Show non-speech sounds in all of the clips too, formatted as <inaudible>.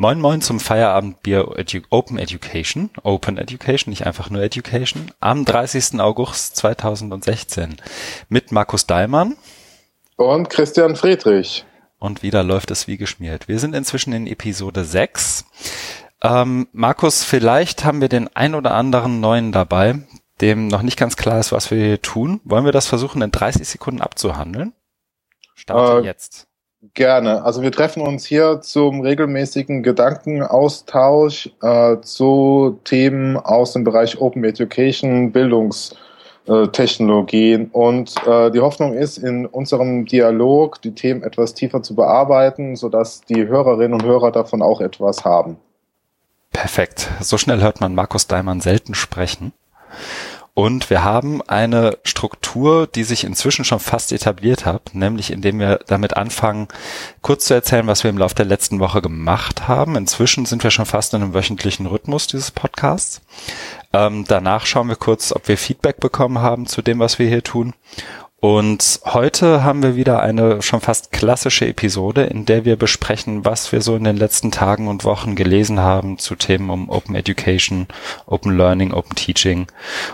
Moin Moin zum Feierabendbier Edu Open Education, Open Education, nicht einfach nur Education, am 30. August 2016 mit Markus Daimann und Christian Friedrich. Und wieder läuft es wie geschmiert. Wir sind inzwischen in Episode 6. Ähm, Markus, vielleicht haben wir den ein oder anderen neuen dabei, dem noch nicht ganz klar ist, was wir hier tun. Wollen wir das versuchen, in 30 Sekunden abzuhandeln? Starte äh, jetzt. Gerne. Also wir treffen uns hier zum regelmäßigen Gedankenaustausch äh, zu Themen aus dem Bereich Open Education, Bildungstechnologien. Und äh, die Hoffnung ist, in unserem Dialog die Themen etwas tiefer zu bearbeiten, sodass die Hörerinnen und Hörer davon auch etwas haben. Perfekt. So schnell hört man Markus Daimann selten sprechen. Und wir haben eine Struktur, die sich inzwischen schon fast etabliert hat, nämlich indem wir damit anfangen, kurz zu erzählen, was wir im Laufe der letzten Woche gemacht haben. Inzwischen sind wir schon fast in einem wöchentlichen Rhythmus dieses Podcasts. Ähm, danach schauen wir kurz, ob wir Feedback bekommen haben zu dem, was wir hier tun. Und heute haben wir wieder eine schon fast klassische Episode, in der wir besprechen, was wir so in den letzten Tagen und Wochen gelesen haben zu Themen um Open Education, Open Learning, Open Teaching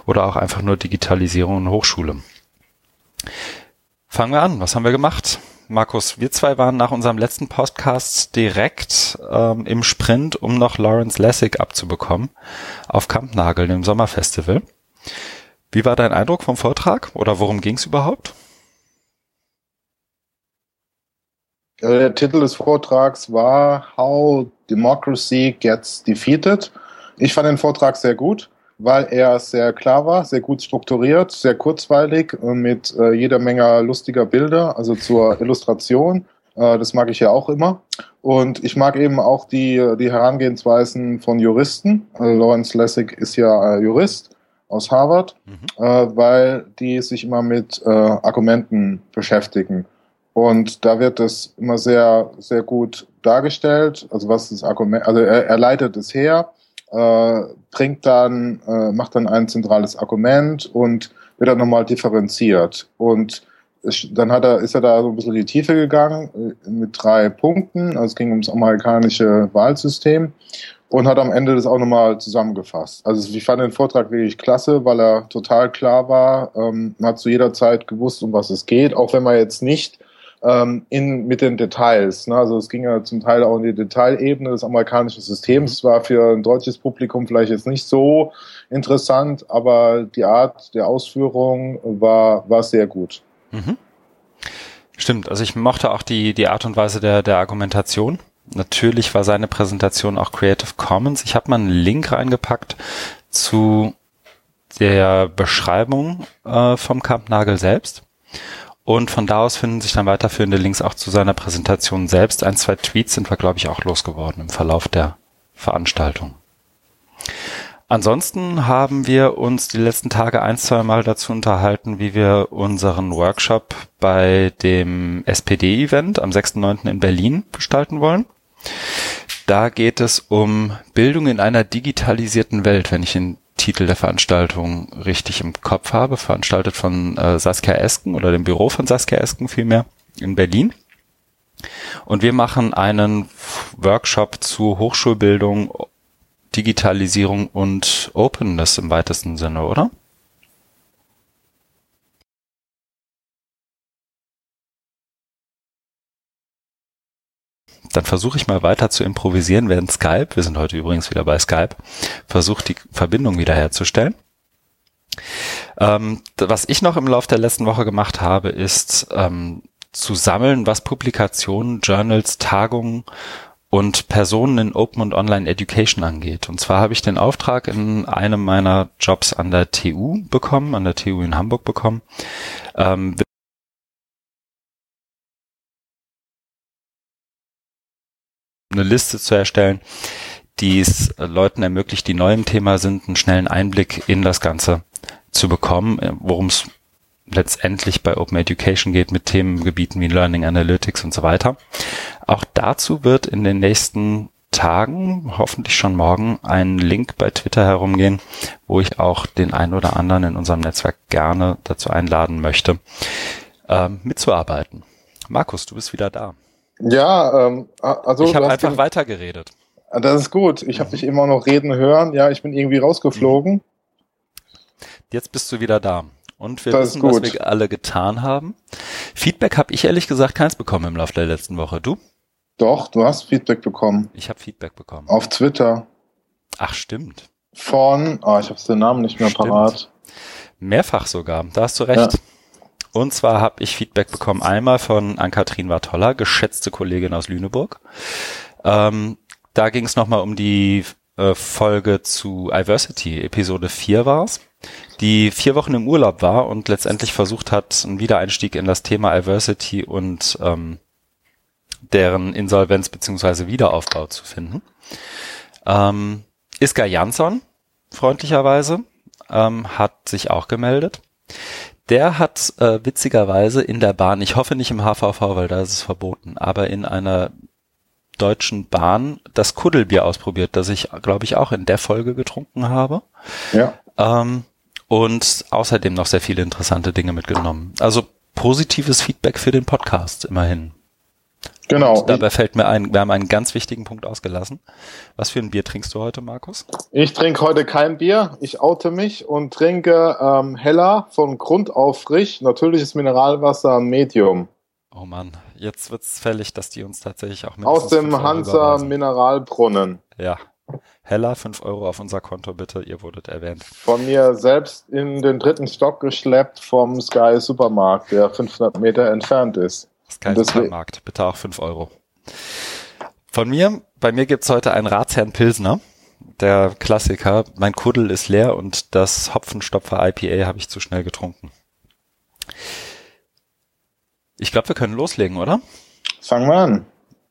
oder auch einfach nur Digitalisierung und Hochschule. Fangen wir an. Was haben wir gemacht? Markus, wir zwei waren nach unserem letzten Podcast direkt ähm, im Sprint, um noch Lawrence Lessig abzubekommen auf Kampnagel, dem Sommerfestival. Wie war dein Eindruck vom Vortrag oder worum ging es überhaupt? Der Titel des Vortrags war How Democracy Gets Defeated. Ich fand den Vortrag sehr gut, weil er sehr klar war, sehr gut strukturiert, sehr kurzweilig mit äh, jeder Menge lustiger Bilder, also zur Illustration. Äh, das mag ich ja auch immer. Und ich mag eben auch die, die Herangehensweisen von Juristen. Also Lawrence Lessig ist ja äh, Jurist aus Harvard, mhm. äh, weil die sich immer mit äh, Argumenten beschäftigen. Und da wird das immer sehr, sehr gut dargestellt. Also was das Argument, also er, er leitet es her, äh, bringt dann, äh, macht dann ein zentrales Argument und wird dann nochmal differenziert. Und dann hat er, ist er da so ein bisschen in die Tiefe gegangen äh, mit drei Punkten. Also es ging ums amerikanische Wahlsystem und hat am Ende das auch nochmal zusammengefasst. Also ich fand den Vortrag wirklich klasse, weil er total klar war. Ähm, man hat zu jeder Zeit gewusst, um was es geht, auch wenn man jetzt nicht ähm, in, mit den Details. Ne? Also es ging ja zum Teil auch in die Detailebene des amerikanischen Systems. Es war für ein deutsches Publikum vielleicht jetzt nicht so interessant, aber die Art der Ausführung war, war sehr gut. Mhm. Stimmt, also ich mochte auch die, die Art und Weise der, der Argumentation. Natürlich war seine Präsentation auch Creative Commons. Ich habe mal einen Link reingepackt zu der Beschreibung äh, vom Kampnagel selbst. Und von da aus finden sich dann weiterführende Links auch zu seiner Präsentation selbst. Ein, zwei Tweets sind wir, glaube ich, auch losgeworden im Verlauf der Veranstaltung. Ansonsten haben wir uns die letzten Tage ein, zwei Mal dazu unterhalten, wie wir unseren Workshop bei dem SPD-Event am 6.9. in Berlin gestalten wollen. Da geht es um Bildung in einer digitalisierten Welt, wenn ich den Titel der Veranstaltung richtig im Kopf habe, veranstaltet von äh, Saskia Esken oder dem Büro von Saskia Esken vielmehr in Berlin. Und wir machen einen Workshop zu Hochschulbildung, Digitalisierung und Openness im weitesten Sinne, oder? Dann versuche ich mal weiter zu improvisieren, während Skype, wir sind heute übrigens wieder bei Skype, versucht die Verbindung wiederherzustellen. Ähm, was ich noch im Laufe der letzten Woche gemacht habe, ist ähm, zu sammeln, was Publikationen, Journals, Tagungen und Personen in Open und Online Education angeht. Und zwar habe ich den Auftrag in einem meiner Jobs an der TU bekommen, an der TU in Hamburg bekommen, ähm, eine Liste zu erstellen, die es Leuten ermöglicht, die neu im Thema sind, einen schnellen Einblick in das Ganze zu bekommen, worum es letztendlich bei Open Education geht mit Themengebieten wie Learning Analytics und so weiter. Auch dazu wird in den nächsten Tagen, hoffentlich schon morgen, ein Link bei Twitter herumgehen, wo ich auch den einen oder anderen in unserem Netzwerk gerne dazu einladen möchte, äh, mitzuarbeiten. Markus, du bist wieder da. Ja, ähm, also ich habe einfach weitergeredet. Ah, Das ist gut. Ich habe Mhm. dich immer noch reden hören. Ja, ich bin irgendwie rausgeflogen. Jetzt bist du wieder da. Und wir Das wissen, was wir alle getan haben. Feedback habe ich ehrlich gesagt keins bekommen im Laufe der letzten Woche. Du? Doch, du hast Feedback bekommen. Ich habe Feedback bekommen. Auf Twitter Ach, stimmt. von, ah, ich habe den Namen nicht mehr Stimmt. parat. Mehrfach sogar. Da hast du recht. Und zwar habe ich Feedback bekommen einmal von Ann-Kathrin Wartolla, geschätzte Kollegin aus Lüneburg. Ähm, da ging es nochmal um die äh, Folge zu Iversity, Episode 4 war's, die vier Wochen im Urlaub war und letztendlich versucht hat, einen Wiedereinstieg in das Thema Iversity und ähm, deren Insolvenz beziehungsweise Wiederaufbau zu finden. Ähm, Iska Jansson, freundlicherweise, ähm, hat sich auch gemeldet. Der hat äh, witzigerweise in der Bahn, ich hoffe nicht im HVV, weil da ist es verboten, aber in einer deutschen Bahn das Kuddelbier ausprobiert, das ich, glaube ich, auch in der Folge getrunken habe. Ja. Ähm, und außerdem noch sehr viele interessante Dinge mitgenommen. Also positives Feedback für den Podcast, immerhin. Genau. Und dabei fällt mir ein, wir haben einen ganz wichtigen Punkt ausgelassen. Was für ein Bier trinkst du heute, Markus? Ich, trinke heute kein Bier. Ich oute mich und trinke ähm, Heller von Grund auf frisch. Natürliches Mineralwasser Medium. Oh Mann, jetzt wird's fällig, dass die uns tatsächlich auch Aus mindestens dem 5 Euro Hansa. Mineralbrunnen. Ja. Heller, 5 Euro auf unser Konto bitte, ihr wurdet erwähnt. Von mir selbst in den dritten Stock geschleppt vom Sky Supermarkt, der 500 Meter entfernt ist. Sky Supermarkt, bitte auch 5 Euro. Von mir, bei mir gibt's heute einen Ratsherrn Pilsner, der Klassiker. Mein Kuddel ist leer und das Hopfenstopfer IPA habe ich zu schnell getrunken. Ich glaube, wir können loslegen, oder? Fangen wir an.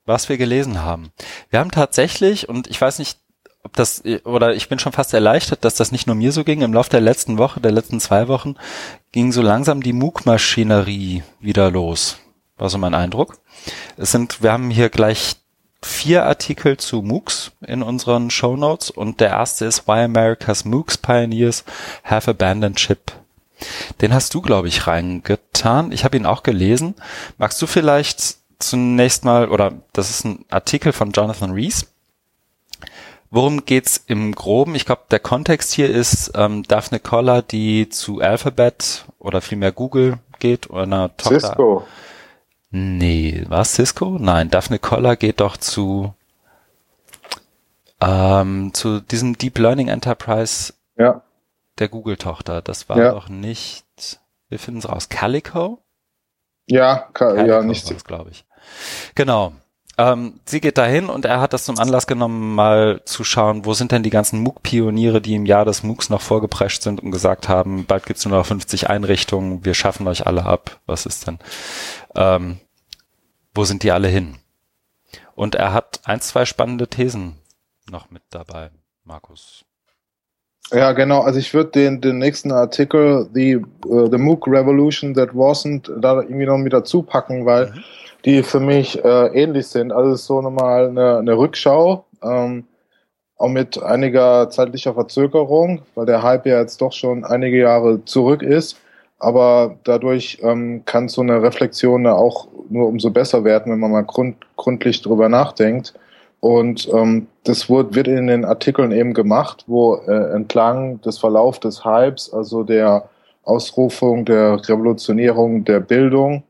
was wir gelesen haben. Wir haben tatsächlich, und ich weiß nicht, ob das, oder ich bin schon fast erleichtert, dass das nicht nur mir so ging. Im Laufe der letzten Woche, der letzten zwei Wochen, ging so langsam die MOOC-Maschinerie wieder los. War so mein Eindruck. Es sind, wir haben hier gleich vier Artikel zu MOOCs in unseren Show Notes und der erste ist Why America's MOOCs Pioneers Have Abandoned Ship. Den hast du, glaube ich, reingetan. Ich habe ihn auch gelesen. Magst du vielleicht zunächst mal, oder das ist ein Artikel von Jonathan Rees. Worum geht's im Groben? Ich glaube, der Kontext hier ist ähm, Daphne Koller, die zu Alphabet oder vielmehr Google geht oder einer Tochter. Cisco. Nee, war es Cisco? Nein, Daphne Koller geht doch zu ähm, zu diesem Deep Learning Enterprise Ja. der Google-Tochter. Das war Ja. doch nicht, wir finden es raus, Calico? Ja, ja, Calico nicht. war's, glaube ich. Genau. Ähm, sie geht dahin und er hat das zum Anlass genommen, mal zu schauen, wo sind denn die ganzen MOOC-Pioniere, die im Jahr des MOOCs noch vorgeprescht sind und gesagt haben, bald gibt's nur noch 50 Einrichtungen, wir schaffen euch alle ab. Was ist denn? Ähm, wo sind die alle hin? Und er hat ein, zwei spannende Thesen noch mit dabei, Markus. Ja, genau. Also ich würde den, den nächsten Artikel, the, uh, the MOOC Revolution That Wasn't, da irgendwie noch mit dazu packen, weil Mhm. Die für mich äh, ähnlich sind. Also so nochmal eine, eine Rückschau, ähm, auch mit einiger zeitlicher Verzögerung, weil der Hype ja jetzt doch schon einige Jahre zurück ist. Aber dadurch ähm, kann so eine Reflexion auch nur umso besser werden, wenn man mal grund, gründlich drüber nachdenkt. Und ähm, das wird, wird in den Artikeln eben gemacht, wo äh, entlang des Verlaufs des Hypes, also der Ausrufung der Revolutionierung der Bildung,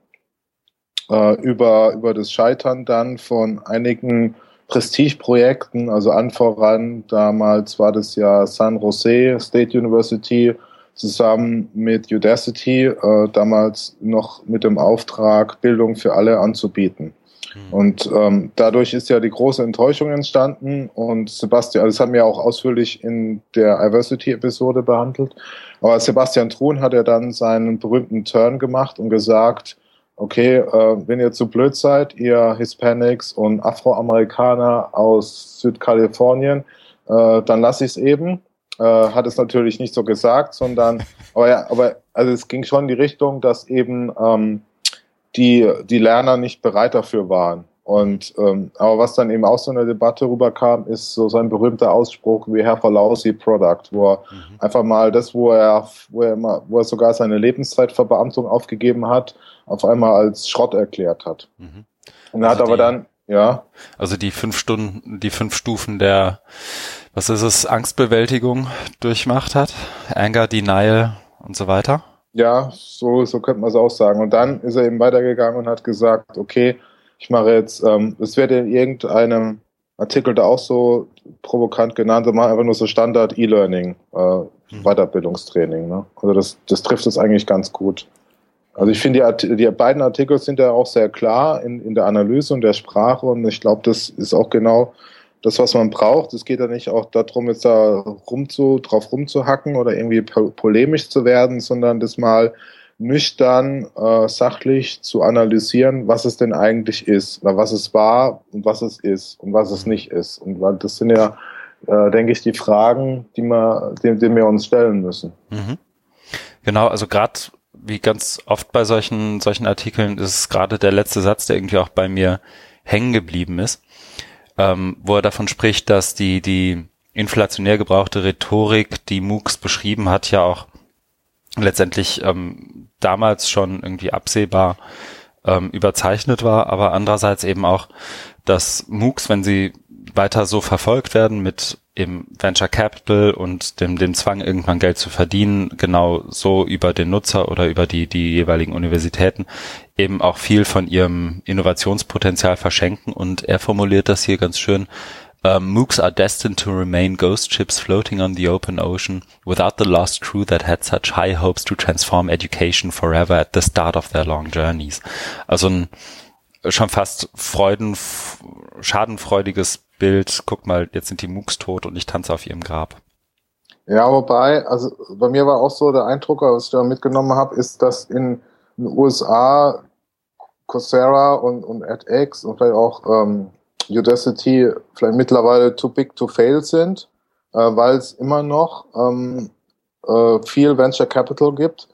äh, über, über das Scheitern dann von einigen Prestigeprojekten, also an voran, damals war das ja San Jose State University zusammen mit Udacity, äh, damals noch mit dem Auftrag, Bildung für alle anzubieten. Hm. Und ähm, dadurch ist ja die große Enttäuschung entstanden und Sebastian, also das haben wir auch ausführlich in der Diversity-Episode behandelt, aber Sebastian Truhn hat ja dann seinen berühmten Turn gemacht und gesagt, okay, äh, wenn ihr zu blöd seid, ihr Hispanics und Afroamerikaner aus Südkalifornien, äh, dann lasse ich es eben. Äh, hat es natürlich nicht so gesagt, sondern, <laughs> aber ja, aber also es ging schon in die Richtung, dass eben ähm, die, die Lerner nicht bereit dafür waren. Und ähm, aber was dann eben auch so in der Debatte rüberkam, ist so sein berühmter Ausspruch, we have a lousy product, wo er Mhm. einfach mal das, wo er, wo er immer, wo er sogar seine Lebenszeitverbeamtung aufgegeben hat, auf einmal als Schrott erklärt hat. Mhm. Und er Also hat aber die- dann, Ja. Also die fünf Stunden, die fünf Stufen der, was ist es, Angstbewältigung durchmacht hat. Anger, Denial und so weiter. Ja, so, so könnte man es auch sagen. Und dann ist er eben weitergegangen und hat gesagt, okay, ich mache jetzt, ähm, es wird in irgendeinem Artikel da auch so provokant genannt, machen einfach nur so Standard E-Learning, äh, mhm. Weiterbildungstraining. Ne? Also das, das trifft es eigentlich ganz gut. Also ich finde, die, die beiden Artikel sind ja auch sehr klar in, in der Analyse und der Sprache und ich glaube, das ist auch genau das, was man braucht. Es geht ja nicht auch darum, jetzt da rumzu, drauf rumzuhacken oder irgendwie polemisch zu werden, sondern das mal nüchtern, äh, sachlich zu analysieren, was es denn eigentlich ist, oder was es war und was es ist und was es nicht ist. Und das sind ja, äh, denke ich, die Fragen, die, wir, die, die wir uns stellen müssen. Mhm. Genau, also gerade wie ganz oft bei solchen, solchen Artikeln ist es gerade der letzte Satz, der irgendwie auch bei mir hängen geblieben ist, ähm, wo er davon spricht, dass die, die inflationär gebrauchte Rhetorik, die MOOCs beschrieben hat, ja auch letztendlich ähm, damals schon irgendwie absehbar ähm, überzeichnet war, aber andererseits eben auch, dass MOOCs, wenn sie weiter so verfolgt werden mit im Venture Capital und dem, dem Zwang, irgendwann Geld zu verdienen, genau so über den Nutzer oder über die, die jeweiligen Universitäten eben auch viel von ihrem Innovationspotenzial verschenken. Und er formuliert das hier ganz schön. Um, MOOCs are destined to remain ghost ships floating on the open ocean without the lost crew that had such high hopes to transform education forever at the start of their long journeys. Also ein schon fast freuden, schadenfreudiges Bild, guck mal, jetzt sind die MOOCs tot und ich tanze auf ihrem Grab. Ja, wobei, also bei mir war auch so der Eindruck, was ich da mitgenommen habe, ist, dass in den USA Coursera und, und edX und vielleicht auch ähm, Udacity vielleicht mittlerweile too big to fail sind, äh, weil es immer noch ähm, äh, viel Venture Capital gibt.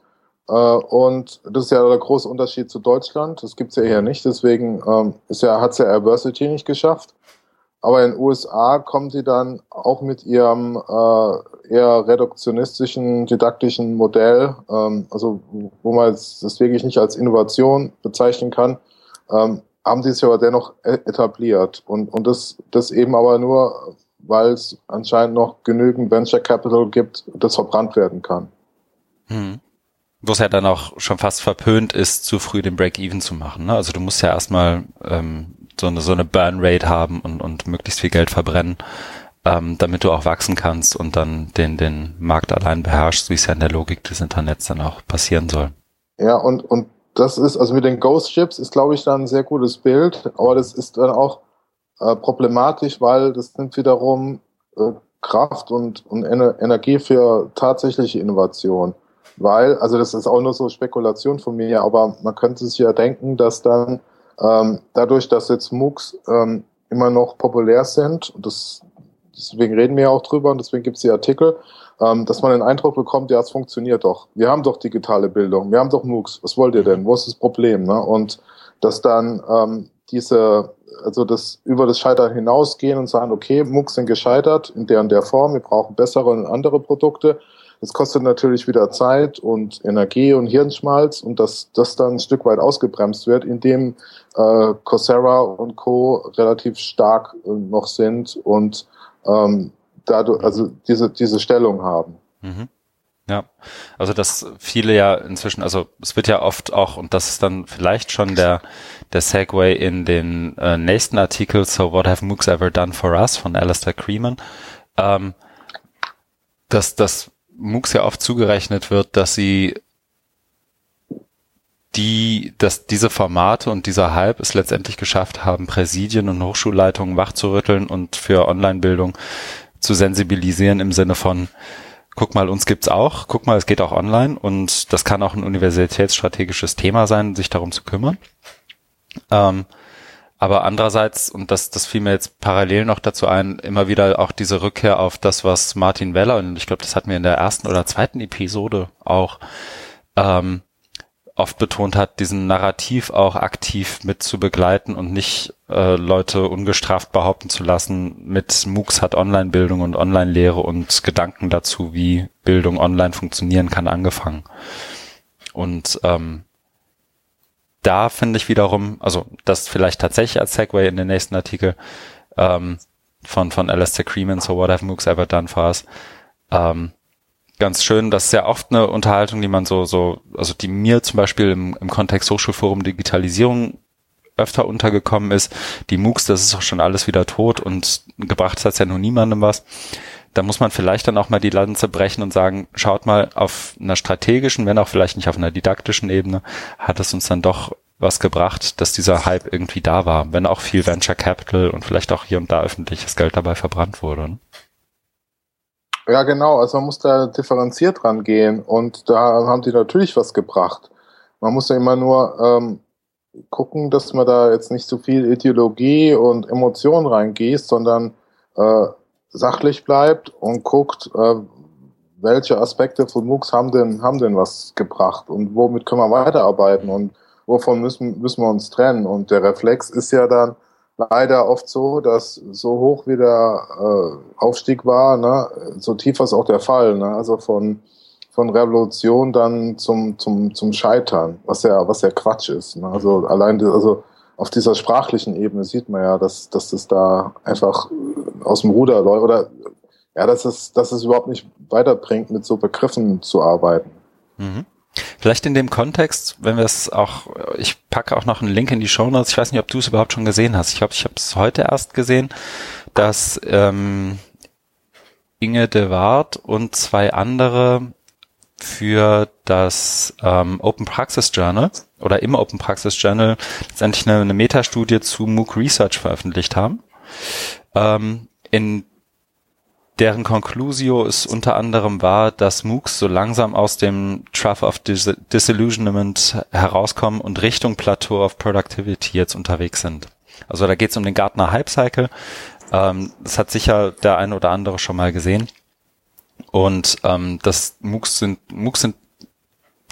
Äh, und das ist ja der große Unterschied zu Deutschland. Das gibt's ja hier nicht. Deswegen ähm, ist ja, hat's ja Adversity nicht geschafft. Aber in den USA kommen sie dann auch mit ihrem äh, eher reduktionistischen, didaktischen Modell, ähm, also wo man das wirklich nicht als Innovation bezeichnen kann, ähm, haben sie es aber dennoch e-, etabliert. Und, und das, das eben aber nur, weil es anscheinend noch genügend Venture Capital gibt, das verbrannt werden kann. Hm. Wo es ja dann auch schon fast verpönt ist, zu früh den Break-Even zu machen. Ne? Also du musst ja erstmal ähm, so eine, so eine Burn-Rate haben und, und möglichst viel Geld verbrennen, ähm, damit du auch wachsen kannst und dann den, den Markt allein beherrschst, wie es ja in der Logik des Internets dann auch passieren soll. Ja, und, und das ist, also mit den Ghost Ships ist, glaube ich, dann ein sehr gutes Bild, aber das ist dann auch äh, problematisch, weil das nimmt wiederum äh, Kraft und, und Ener Energie für tatsächliche Innovation. Weil, also das ist auch nur so Spekulation von mir, aber man könnte sich ja denken, dass dann ähm, dadurch, dass jetzt MOOCs ähm, immer noch populär sind, und das, deswegen reden wir ja auch drüber und deswegen gibt es die Artikel, ähm, dass man den Eindruck bekommt, ja, es funktioniert doch. Wir haben doch digitale Bildung, wir haben doch MOOCs, was wollt ihr denn? Wo ist das Problem? Ne? Und dass dann ähm, diese, also das über das Scheitern hinausgehen und sagen, okay, MOOCs sind gescheitert in der und der Form, wir brauchen bessere und andere Produkte das kostet natürlich wieder Zeit und Energie und Hirnschmalz und dass das dann ein Stück weit ausgebremst wird, indem äh, Coursera und Co. relativ stark äh, noch sind und ähm, dadurch, also diese, diese Stellung haben. Mhm. Ja, also dass viele ja inzwischen, also es wird ja oft auch, und das ist dann vielleicht schon der, der Segway in den äh, nächsten Artikel, So What Have MOOCs Ever Done For Us von Alistair Creeman, ähm, dass, dass MOOCs ja oft zugerechnet wird, dass sie die, dass diese Formate und dieser Hype es letztendlich geschafft haben, Präsidien und Hochschulleitungen wachzurütteln und für Online-Bildung zu sensibilisieren im Sinne von, guck mal, uns gibt's auch, guck mal, es geht auch online und das kann auch ein universitätsstrategisches Thema sein, sich darum zu kümmern. Ähm, aber andererseits, und das, das fiel mir jetzt parallel noch dazu ein, immer wieder auch diese Rückkehr auf das, was Martin Weller, und ich glaube, das hatten wir in der ersten oder zweiten Episode auch ähm, oft betont hat, diesen Narrativ auch aktiv mit zu begleiten und nicht äh, Leute ungestraft behaupten zu lassen, mit MOOCs hat Online-Bildung und Online-Lehre und Gedanken dazu, wie Bildung online funktionieren kann, angefangen. Und ähm, da finde ich wiederum, also das vielleicht tatsächlich als Segway in den nächsten Artikel ähm, von, von Alistair Creeman, so what have MOOCs ever done for us? Ähm, ganz schön, das ist ja oft eine Unterhaltung, die man so, so, also die mir zum Beispiel im, im Kontext Hochschulforum Digitalisierung öfter untergekommen ist. Die MOOCs, das ist auch schon alles wieder tot und gebracht hat ja nur niemandem was da muss man vielleicht dann auch mal die Lanze brechen und sagen, schaut mal, auf einer strategischen, wenn auch vielleicht nicht auf einer didaktischen Ebene, hat es uns dann doch was gebracht, dass dieser Hype irgendwie da war, wenn auch viel Venture Capital und vielleicht auch hier und da öffentliches Geld dabei verbrannt wurde. Ne? Ja, genau. Also man muss da differenziert rangehen und da haben die natürlich was gebracht. Man muss ja immer nur ähm, gucken, dass man da jetzt nicht so viel Ideologie und Emotion reingießt, sondern äh, sachlich bleibt und guckt, äh, welche Aspekte von MOOCs haben denn, haben denn was gebracht und womit können wir weiterarbeiten und wovon müssen, müssen wir uns trennen. Und der Reflex ist ja dann leider oft so, dass so hoch wie der äh, Aufstieg war, ne, so tief ist auch der Fall. Ne? Also von, von Revolution dann zum, zum, zum Scheitern, was ja, was ja Quatsch ist. Ne? Also allein, also auf dieser sprachlichen Ebene sieht man ja, dass, dass es da einfach aus dem Ruder läuft oder ja, dass es, dass es überhaupt nicht weiterbringt, mit so Begriffen zu arbeiten. Mhm. Vielleicht in dem Kontext, wenn wir es auch, ich packe auch noch einen Link in die Show Notes. Ich weiß nicht, ob du es überhaupt schon gesehen hast. Ich glaube, ich habe es heute erst gesehen, dass ähm, Inge de Waard und zwei andere für das ähm, Open Praxis Journal oder im Open Praxis Journal letztendlich eine, eine Metastudie zu MOOC Research veröffentlicht haben. Ähm, in deren Conclusio ist unter anderem war, dass MOOCs so langsam aus dem Trough of Dis Disillusionment herauskommen und Richtung Plateau of Productivity jetzt unterwegs sind. Also da geht es um den Gartner Hype Cycle. Ähm, das hat sicher der eine oder andere schon mal gesehen. Und ähm, das MOOCs sind, MOOCs sind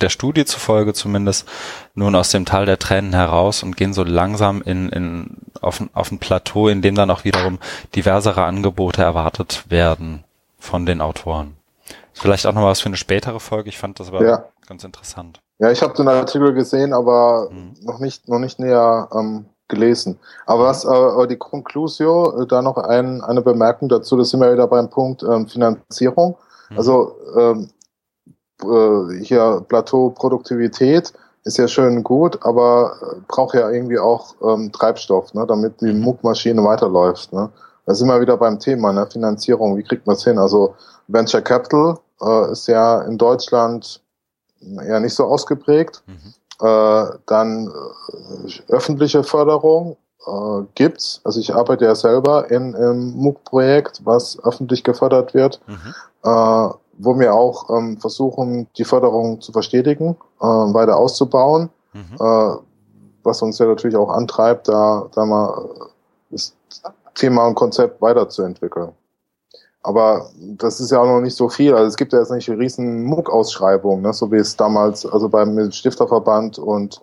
der Studie zufolge zumindest nun aus dem Tal der Tränen heraus und gehen so langsam in, in, auf, auf ein Plateau, in dem dann auch wiederum diversere Angebote erwartet werden von den Autoren. Vielleicht auch noch was für eine spätere Folge. Ich fand das aber ja. ganz interessant. Ja, ich habe den Artikel gesehen, aber mhm. noch nicht noch nicht näher ähm, gelesen. Aber was äh, die Conclusio, äh, da noch ein, eine Bemerkung dazu, das sind wir wieder beim Punkt ähm, Finanzierung. Mhm. Also ähm, äh, hier Plateau Produktivität ist ja schön gut, aber äh, braucht ja irgendwie auch ähm, Treibstoff, ne, damit die MOOC-Maschine weiterläuft. Ne. Da sind wir wieder beim Thema, ne, Finanzierung, wie kriegt man es hin? Also Venture Capital äh, ist ja in Deutschland ja nicht so ausgeprägt. Mhm. Äh, dann äh, öffentliche Förderung äh, gibt's. Also ich arbeite ja selber in einem MOOC-Projekt, was öffentlich gefördert wird. Mhm. Äh, wo wir auch ähm, versuchen, die Förderung zu verstetigen, äh, weiter auszubauen, mhm. äh, was uns ja natürlich auch antreibt, da, da mal das Thema und Konzept weiterzuentwickeln. Aber das ist ja auch noch nicht so viel. Also es gibt ja jetzt nicht eine riesen MOOC-Ausschreibung, ne? so wie es damals, also beim Stifterverband und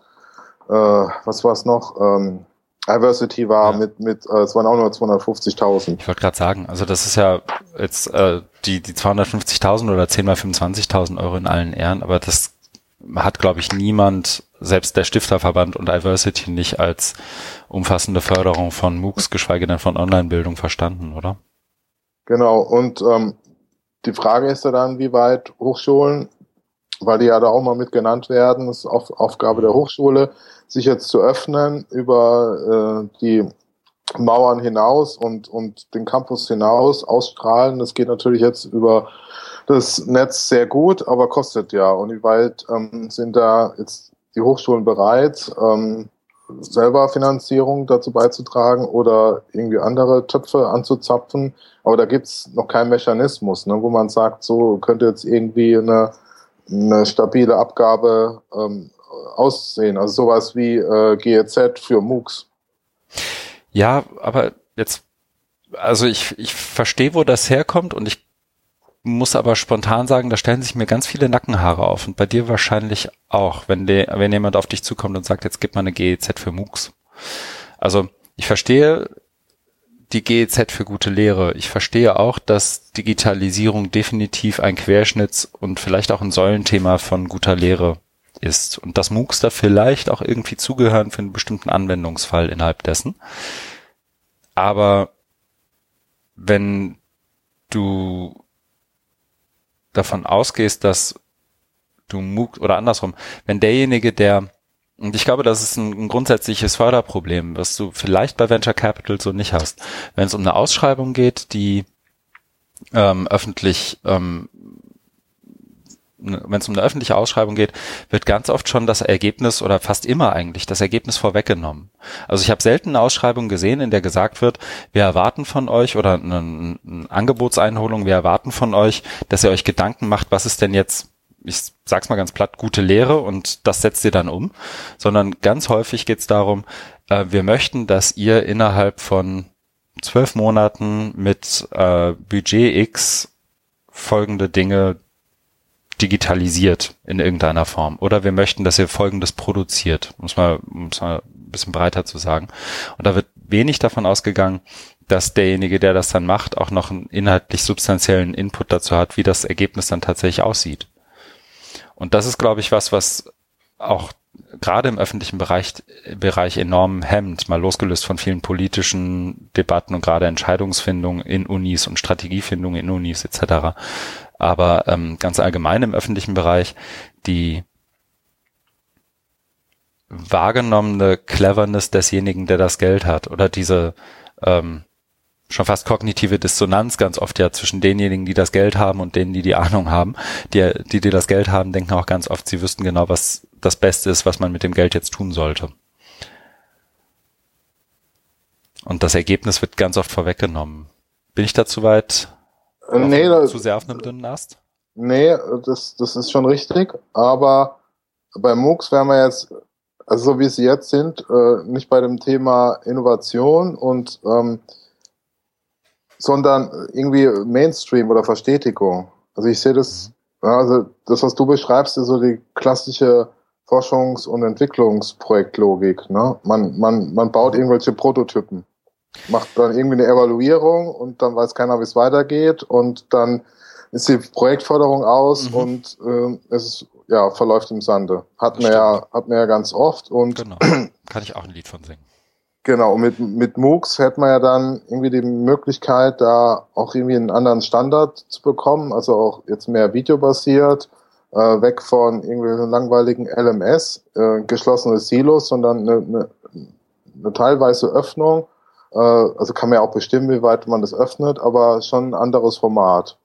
äh, was war es noch? Ähm, Diversity war ja. mit, mit äh, es waren auch nur 250.000. Ich wollte gerade sagen, also das ist ja jetzt äh, die, die 250.000 oder 10 mal 25.000 Euro in allen Ehren, aber das hat, glaube ich, niemand, selbst der Stifterverband und Diversity nicht als umfassende Förderung von MOOCs, geschweige denn von Online-Bildung verstanden, oder? Genau, und ähm, die Frage ist ja dann, wie weit Hochschulen, weil die ja da auch mal mit genannt werden, ist auch Aufgabe der Hochschule, sich jetzt zu öffnen über äh, die Mauern hinaus und, und den Campus hinaus ausstrahlen. Das geht natürlich jetzt über das Netz sehr gut, aber kostet ja. Und wie weit ähm, sind da jetzt die Hochschulen bereit, ähm, selber Finanzierung dazu beizutragen oder irgendwie andere Töpfe anzuzapfen? Aber da gibt's noch keinen Mechanismus, ne, wo man sagt, so könnte jetzt irgendwie eine, eine stabile Abgabe ähm, aussehen. Also sowas wie äh, GEZ für MOOCs. Ja, aber jetzt, also ich, ich verstehe, wo das herkommt und ich muss aber spontan sagen, da stellen sich mir ganz viele Nackenhaare auf und bei dir wahrscheinlich auch, wenn, de, wenn jemand auf dich zukommt und sagt, jetzt gib mal eine GEZ für MOOCs. Also ich verstehe die GEZ für gute Lehre. Ich verstehe auch, dass Digitalisierung definitiv ein Querschnitts- und vielleicht auch ein Säulenthema von guter Lehre ist und dass MOOCs da vielleicht auch irgendwie zugehören für einen bestimmten Anwendungsfall innerhalb dessen. Aber wenn du davon ausgehst, dass du MOOC oder andersrum, wenn derjenige, der und ich glaube, das ist ein, ein, grundsätzliches Förderproblem, was du vielleicht bei Venture Capital so nicht hast. Wenn es um eine Ausschreibung geht, die ähm, öffentlich ähm, Ne, wenn es um eine öffentliche Ausschreibung geht, wird ganz oft schon das Ergebnis oder fast immer eigentlich das Ergebnis vorweggenommen. Also ich habe selten eine Ausschreibung gesehen, in der gesagt wird, wir erwarten von euch oder eine, eine Angebotseinholung, wir erwarten von euch, dass ihr euch Gedanken macht, was ist denn jetzt ich sag's mal ganz platt, gute Lehre und das setzt ihr dann um, sondern ganz häufig geht's darum, äh, wir möchten, dass ihr innerhalb von zwölf Monaten mit äh, Budget X folgende Dinge digitalisiert in irgendeiner Form. Oder wir möchten, dass ihr Folgendes produziert, muss man, muss man ein bisschen breiter zu sagen. Und da wird wenig davon ausgegangen, dass derjenige, der das dann macht, auch noch einen inhaltlich substanziellen Input dazu hat, wie das Ergebnis dann tatsächlich aussieht. Und das ist, glaube ich, was, was auch gerade im öffentlichen Bereich, Bereich enorm hemmt, mal losgelöst von vielen politischen Debatten und gerade Entscheidungsfindung in Unis und Strategiefindung in Unis etc aber ähm, ganz allgemein im öffentlichen Bereich die wahrgenommene Cleverness desjenigen, der das Geld hat oder diese ähm, schon fast kognitive Dissonanz ganz oft ja zwischen denjenigen, die das Geld haben und denen, die die Ahnung haben. Die, die, die das Geld haben, denken auch ganz oft, sie wüssten genau, was das Beste ist, was man mit dem Geld jetzt tun sollte. Und das Ergebnis wird ganz oft vorweggenommen. Bin ich da zu weit äh, nee, das, zu sehr auf einem dünnen Ast? Nee, das, das ist schon richtig, aber bei MOOCs wären wir jetzt, also so wie sie jetzt sind, äh, nicht bei dem Thema Innovation und ähm, sondern irgendwie Mainstream oder Verstetigung. Also ich sehe das, also das, was du beschreibst, ist so die klassische Forschungs- und Entwicklungsprojektlogik. Ne? Man, man, man baut irgendwelche Prototypen macht dann irgendwie eine Evaluierung und dann weiß keiner, wie es weitergeht und dann ist die Projektförderung aus mhm. und äh, es ist, ja, verläuft im Sande. Hat man ja, hat man ja ganz oft und genau. <clears throat> kann ich auch ein Lied von singen. Genau, mit, mit MOOCs hätte man ja dann irgendwie die Möglichkeit, da auch irgendwie einen anderen Standard zu bekommen, also auch jetzt mehr videobasiert, äh, weg von irgendwelchen langweiligen LMS, äh, geschlossene Silos, sondern eine, eine, eine teilweise Öffnung äh, also kann man ja auch bestimmen, wie weit man das öffnet, aber schon ein anderes Format.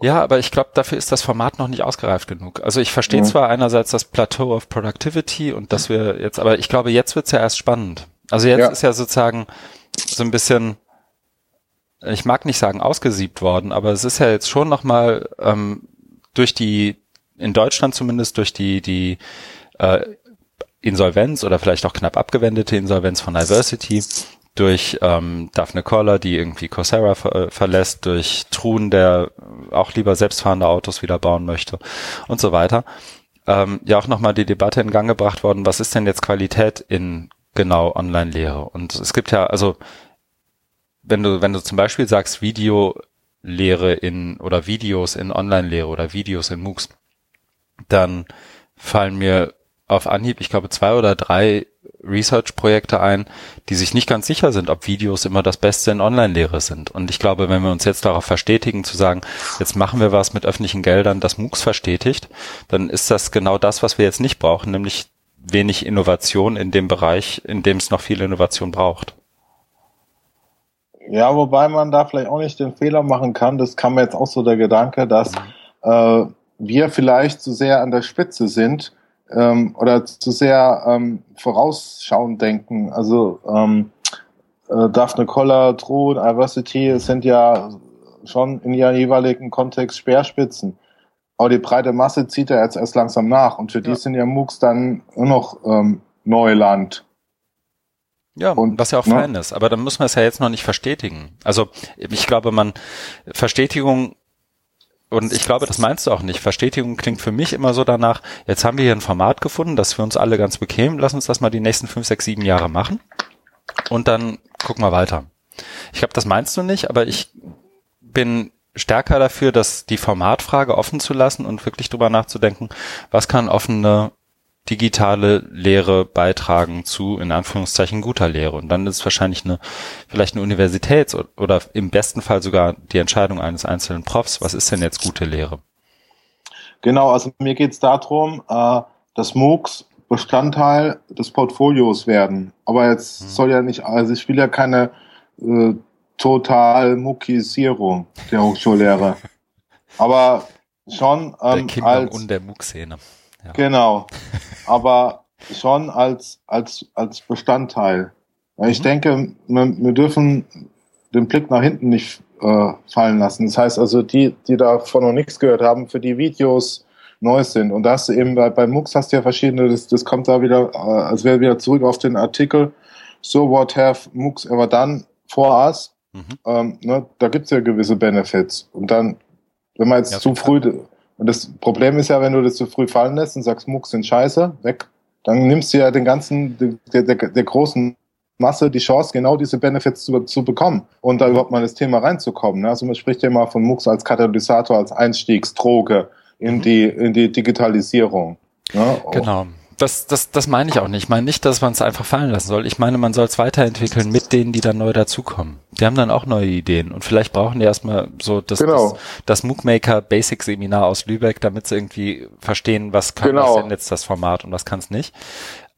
Ja, aber ich glaube, dafür ist das Format noch nicht ausgereift genug. Also ich verstehe mhm. zwar einerseits das Plateau of Productivity und dass wir jetzt, aber ich glaube, jetzt wird's ja erst spannend. Also jetzt ja. ist ja sozusagen so ein bisschen, ich mag nicht sagen ausgesiebt worden, aber es ist ja jetzt schon nochmal ähm, durch die, in Deutschland zumindest durch die, die äh, Insolvenz oder vielleicht auch knapp abgewendete Insolvenz von Diversity durch ähm, Daphne Koller, die irgendwie Coursera ver äh, verlässt, durch Truhen, der auch lieber selbstfahrende Autos wieder bauen möchte und so weiter. Ähm, ja auch nochmal die Debatte in Gang gebracht worden, was ist denn jetzt Qualität in genau Online-Lehre? Und es gibt ja, also wenn du, wenn du zum Beispiel sagst, Videolehre in oder Videos in Online-Lehre oder Videos in MOOCs, dann fallen mir auf Anhieb, ich glaube, zwei oder drei Research-Projekte ein, die sich nicht ganz sicher sind, ob Videos immer das Beste in Online-Lehre sind. Und ich glaube, wenn wir uns jetzt darauf verstetigen, zu sagen, jetzt machen wir was mit öffentlichen Geldern, das MOOCs verstetigt, dann ist das genau das, was wir jetzt nicht brauchen, nämlich wenig Innovation in dem Bereich, in dem es noch viel Innovation braucht. Ja, wobei man da vielleicht auch nicht den Fehler machen kann, das kam mir jetzt auch so der Gedanke, dass mhm. äh, wir vielleicht zu sehr an der Spitze sind ähm, oder zu sehr ähm, vorausschauend denken. Also ähm, äh, Daphne Koller, True, Diversity sind ja schon in ihrem jeweiligen Kontext Speerspitzen. Aber die breite Masse zieht ja jetzt erst langsam nach und für die sind ja MOOCs dann nur noch ähm, Neuland. Ja, und, was ja auch ne? fein ist. Aber dann muss man es ja jetzt noch nicht verstetigen. Also ich glaube, man Verstetigung und ich glaube, das meinst du auch nicht. Verstetigung klingt für mich immer so danach, jetzt haben wir hier ein Format gefunden, das für uns alle ganz bequem, lass uns das mal die nächsten fünf, sechs, sieben Jahre machen und dann gucken wir weiter. Ich glaube, das meinst du nicht, aber ich bin stärker dafür, dass die Formatfrage offen zu lassen und wirklich drüber nachzudenken, was kann offene digitale Lehre beitragen zu, in Anführungszeichen, guter Lehre. Und dann ist wahrscheinlich eine, vielleicht eine Universitäts- oder im besten Fall sogar die Entscheidung eines einzelnen Profs, was ist denn jetzt gute Lehre? Genau, also mir geht es darum, äh, dass MOOCs Bestandteil des Portfolios werden. Aber jetzt hm. soll ja nicht, also ich will ja keine äh, total Muckisierung der Hochschullehre. <laughs> Aber schon ähm, der als und der Muck-Szene. Ja. Genau. <laughs> Aber schon als als als Bestandteil. Ich mhm. denke, wir, wir, dürfen den Blick nach hinten nicht äh, fallen lassen. Das heißt also, die, die davon noch nichts gehört haben, für die Videos neu sind. Und das eben bei, bei MOOCs hast du ja verschiedene, das, das kommt da wieder, äh, also wäre wieder zurück auf den Artikel, so what have MOOCs ever done for us? Mhm. Ähm, ne, da gibt's ja gewisse Benefits. Und dann, wenn man jetzt ja, zu früh, und das Problem ist ja, wenn du das zu früh fallen lässt und sagst, MOOCs sind scheiße, weg, dann nimmst du ja den ganzen, der, der, der großen Masse die Chance, genau diese Benefits zu, zu bekommen und da überhaupt mal das Thema reinzukommen. Ne? Also man spricht ja immer von MOOCs als Katalysator, als Einstiegsdroge in mhm. die, in die Digitalisierung. Ne? Genau. Das, das, das meine ich auch nicht. Ich meine nicht, dass man es einfach fallen lassen soll. Ich meine, man soll es weiterentwickeln mit denen, die dann neu dazukommen. Die haben dann auch neue Ideen und vielleicht brauchen die erstmal so das, genau. das, das MOOC-Maker Basic Seminar aus Lübeck, damit sie irgendwie verstehen, was kann genau. was denn jetzt das Format und was kann es nicht.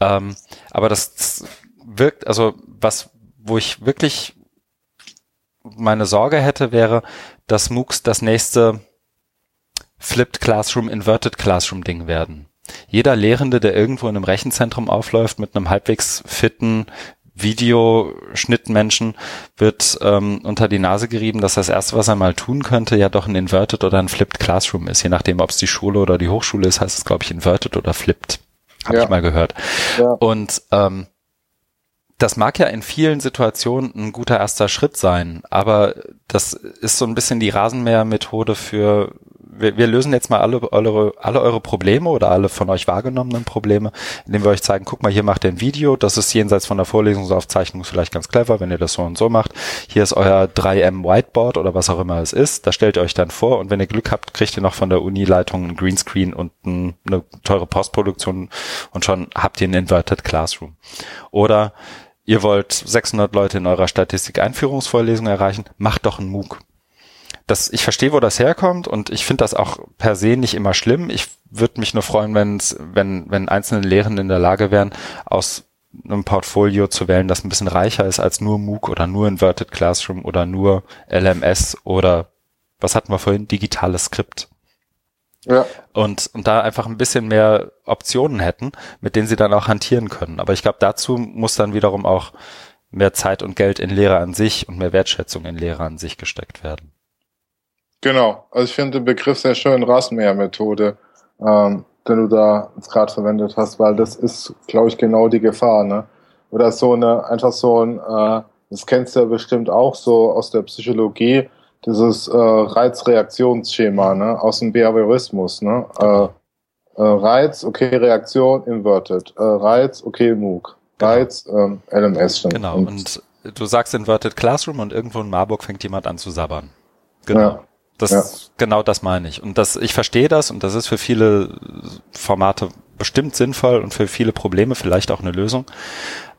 Ähm, aber das wirkt, also was, wo ich wirklich meine Sorge hätte, wäre, dass MOOCs das nächste Flipped Classroom, Inverted Classroom Ding werden. Jeder Lehrende, der irgendwo in einem Rechenzentrum aufläuft mit einem halbwegs fitten Videoschnittmenschen, wird ähm, unter die Nase gerieben, dass das erste, was er mal tun könnte, ja doch ein Inverted oder ein Flipped Classroom ist. Je nachdem, ob es die Schule oder die Hochschule ist, heißt es, glaube ich, Inverted oder Flipped. Habe ja. ich mal gehört. Ja. Und ähm, das mag ja in vielen Situationen ein guter erster Schritt sein, aber das ist so ein bisschen die Rasenmähermethode für wir, wir lösen jetzt mal alle eure, alle eure Probleme oder alle von euch wahrgenommenen Probleme, indem wir euch zeigen, guck mal, hier macht ihr ein Video, das ist jenseits von der Vorlesungsaufzeichnung vielleicht ganz clever, wenn ihr das so und so macht. Hier ist euer 3M Whiteboard oder was auch immer es ist, da stellt ihr euch dann vor und wenn ihr Glück habt, kriegt ihr noch von der Uni-Leitung ein Greenscreen und ein, eine teure Postproduktion und schon habt ihr ein Inverted Classroom. Oder ihr wollt 600 Leute in eurer Statistik-Einführungsvorlesung erreichen, macht doch ein MOOC das, ich verstehe, wo das herkommt und ich finde das auch per se nicht immer schlimm. Ich würde mich nur freuen, wenn's, wenn, wenn einzelne Lehrende in der Lage wären, aus einem Portfolio zu wählen, das ein bisschen reicher ist als nur MOOC oder nur Inverted Classroom oder nur LMS oder was hatten wir vorhin? Digitales Skript. Ja. Und, und da einfach ein bisschen mehr Optionen hätten, mit denen sie dann auch hantieren können. Aber ich glaube, dazu muss dann wiederum auch mehr Zeit und Geld in Lehre an sich und mehr Wertschätzung in Lehre an sich gesteckt werden. Genau, also ich finde den Begriff sehr schön, Rasenmähermethode, ähm, den du da jetzt gerade verwendet hast, weil das ist, glaube ich, genau die Gefahr, ne? Oder so eine, einfach so ein, äh, das kennst du ja bestimmt auch so aus der Psychologie, dieses äh, Reizreaktionsschema, ne? Aus dem Behaviorismus, ne? Äh, äh, Reiz, okay, Reaktion, inverted. Äh, Reiz, okay, MOOC. Genau. Reiz, ähm, LMS. Genau, und, und du sagst Inverted Classroom und irgendwo in Marburg fängt jemand an zu sabbern. Genau. Ja. Das, ja. genau das meine ich. Und das, ich verstehe das und das ist für viele Formate bestimmt sinnvoll und für viele Probleme vielleicht auch eine Lösung.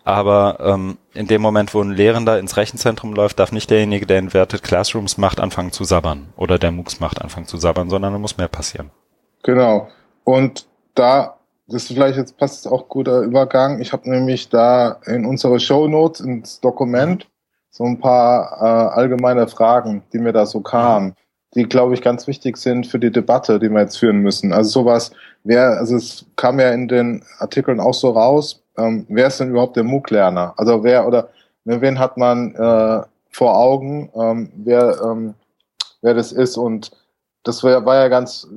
Aber ähm, in dem Moment, wo ein Lehrender ins Rechenzentrum läuft, darf nicht derjenige, der Inverted Classrooms macht, anfangen zu sabbern. Oder der MOOCs macht, anfangen zu sabbern, sondern da muss mehr passieren. Genau. Und da, das ist vielleicht jetzt passt auch guter Übergang. Ich habe nämlich da in unsere Show Notes ins Dokument so ein paar äh, allgemeine Fragen, die mir da so kamen die, glaube ich, ganz wichtig sind für die Debatte, die wir jetzt führen müssen. Also sowas, wer, also es kam ja in den Artikeln auch so raus, ähm, wer ist denn überhaupt der MOOC-Lerner? Also wer oder wen hat man äh, vor Augen, ähm, wer, ähm, wer das ist und das war, war ja ganz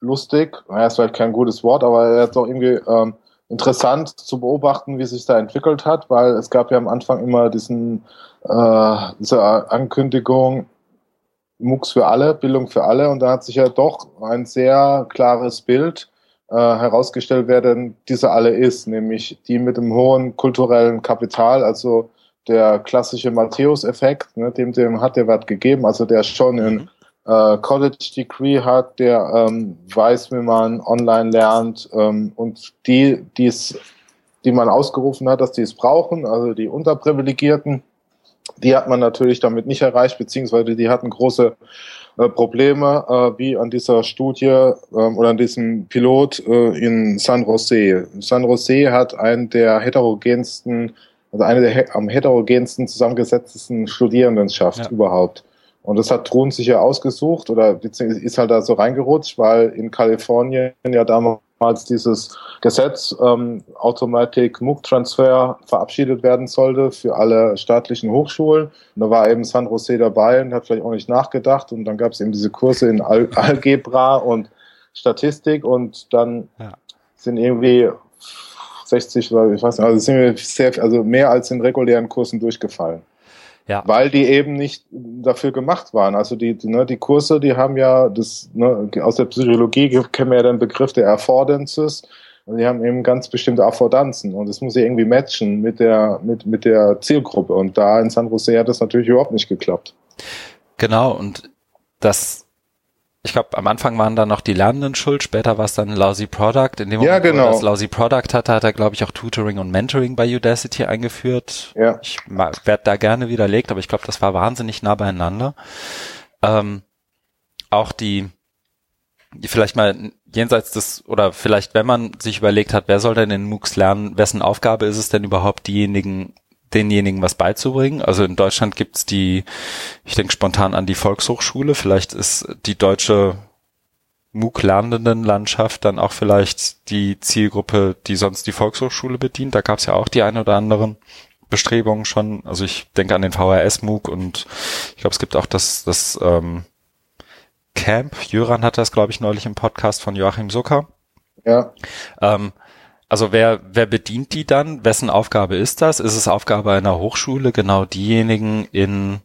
lustig, naja, ist vielleicht kein gutes Wort, aber er hat auch irgendwie ähm, interessant zu beobachten, wie sich da entwickelt hat, weil es gab ja am Anfang immer diesen äh, diese Ankündigung, MOOCs für alle, Bildung für alle. Und da hat sich ja doch ein sehr klares Bild äh, herausgestellt, wer denn dieser alle ist, nämlich die mit dem hohen kulturellen Kapital, also der klassische Matthäus-Effekt, ne, dem, dem hat der Wert gegeben, also der schon in mhm. äh, College Degree hat, der ähm, weiß, wie man online lernt ähm, und die, die's, die man ausgerufen hat, dass die es brauchen, also die Unterprivilegierten, die hat man natürlich damit nicht erreicht, beziehungsweise die hatten große äh, Probleme, äh, wie an dieser Studie äh, oder an diesem Pilot äh, in San Jose. San Jose hat einen der heterogensten, also eine der am heterogensten zusammengesetztesten Studierendenschaft ja. überhaupt. Und das hat Thron sich ja ausgesucht oder ist halt da so reingerutscht, weil in Kalifornien ja damals dieses Gesetz ähm, Automatic MOOC Transfer verabschiedet werden sollte für alle staatlichen Hochschulen. Und da war eben San Jose dabei und hat vielleicht auch nicht nachgedacht. Und dann gab es eben diese Kurse in Al <laughs> Algebra und Statistik und dann ja. sind irgendwie 60 oder ich weiß nicht, also sind wir sehr, also mehr als in regulären Kursen durchgefallen. Ja. Weil die eben nicht dafür gemacht waren. Also die, die, ne, die Kurse, die haben ja das, ne, aus der Psychologie kennen wir ja den Begriff der Affordances. Und die haben eben ganz bestimmte Affordanzen und das muss ja irgendwie matchen mit der, mit, mit der Zielgruppe. Und da in San Jose hat das natürlich überhaupt nicht geklappt. Genau, und das ich glaube, am Anfang waren da noch die Lernenden schuld, später war es dann Lousy Product. In dem Moment, ja, genau. wo er das Lousy Product hatte, hat er, glaube ich, auch Tutoring und Mentoring bei Udacity eingeführt. Ja. Ich werde da gerne widerlegt, aber ich glaube, das war wahnsinnig nah beieinander. Ähm, auch die, die vielleicht mal jenseits des, oder vielleicht wenn man sich überlegt hat, wer soll denn in MOOCs lernen, wessen Aufgabe ist es denn überhaupt, diejenigen denjenigen was beizubringen. Also in Deutschland gibt's die, ich denke spontan an die Volkshochschule, vielleicht ist die deutsche MOOC-Lernenden-Landschaft dann auch vielleicht die Zielgruppe, die sonst die Volkshochschule bedient. Da gab's ja auch die ein oder anderen Bestrebungen schon. Also ich denke an den VHS-MOOC und ich glaube, es gibt auch das, das ähm, Camp. Jöran hat das, glaube ich, neulich im Podcast von Joachim Zucker. Ja. Ähm, also wer, wer bedient die dann? Wessen Aufgabe ist das? Ist es Aufgabe einer Hochschule, genau diejenigen in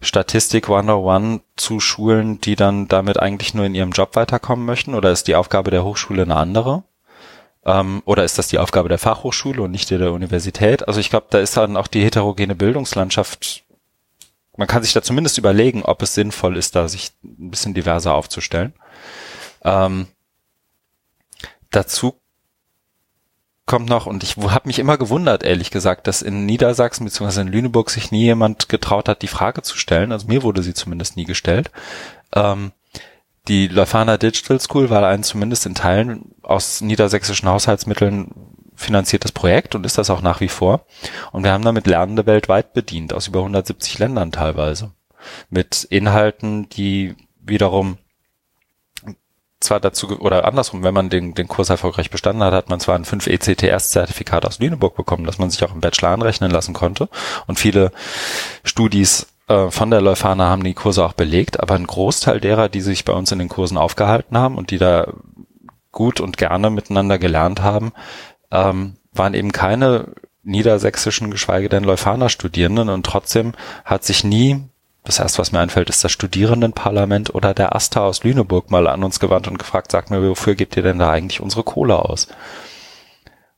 Statistik 101 zu schulen, die dann damit eigentlich nur in ihrem Job weiterkommen möchten? Oder ist die Aufgabe der Hochschule eine andere? Ähm, oder ist das die Aufgabe der Fachhochschule und nicht die der Universität? Also ich glaube, da ist dann auch die heterogene Bildungslandschaft man kann sich da zumindest überlegen, ob es sinnvoll ist, da sich ein bisschen diverser aufzustellen. Ähm, dazu kommt noch, und ich habe mich immer gewundert, ehrlich gesagt, dass in Niedersachsen bzw. in Lüneburg sich nie jemand getraut hat, die Frage zu stellen. Also mir wurde sie zumindest nie gestellt. Ähm, die Leuphana Digital School war ein zumindest in Teilen aus niedersächsischen Haushaltsmitteln finanziertes Projekt und ist das auch nach wie vor. Und wir haben damit Lernende weltweit bedient, aus über 170 Ländern teilweise. Mit Inhalten, die wiederum zwar dazu, oder andersrum, wenn man den, den Kurs erfolgreich bestanden hat, hat man zwar ein 5 ECTS-Zertifikat aus Lüneburg bekommen, das man sich auch im Bachelor anrechnen lassen konnte. Und viele Studis äh, von der Leuphana haben die Kurse auch belegt, aber ein Großteil derer, die sich bei uns in den Kursen aufgehalten haben und die da gut und gerne miteinander gelernt haben, ähm, waren eben keine niedersächsischen, geschweige denn Leuphana-Studierenden und trotzdem hat sich nie das erste, was mir einfällt, ist das Studierendenparlament oder der AStA aus Lüneburg mal an uns gewandt und gefragt, sagt mir, wofür gebt ihr denn da eigentlich unsere Kohle aus?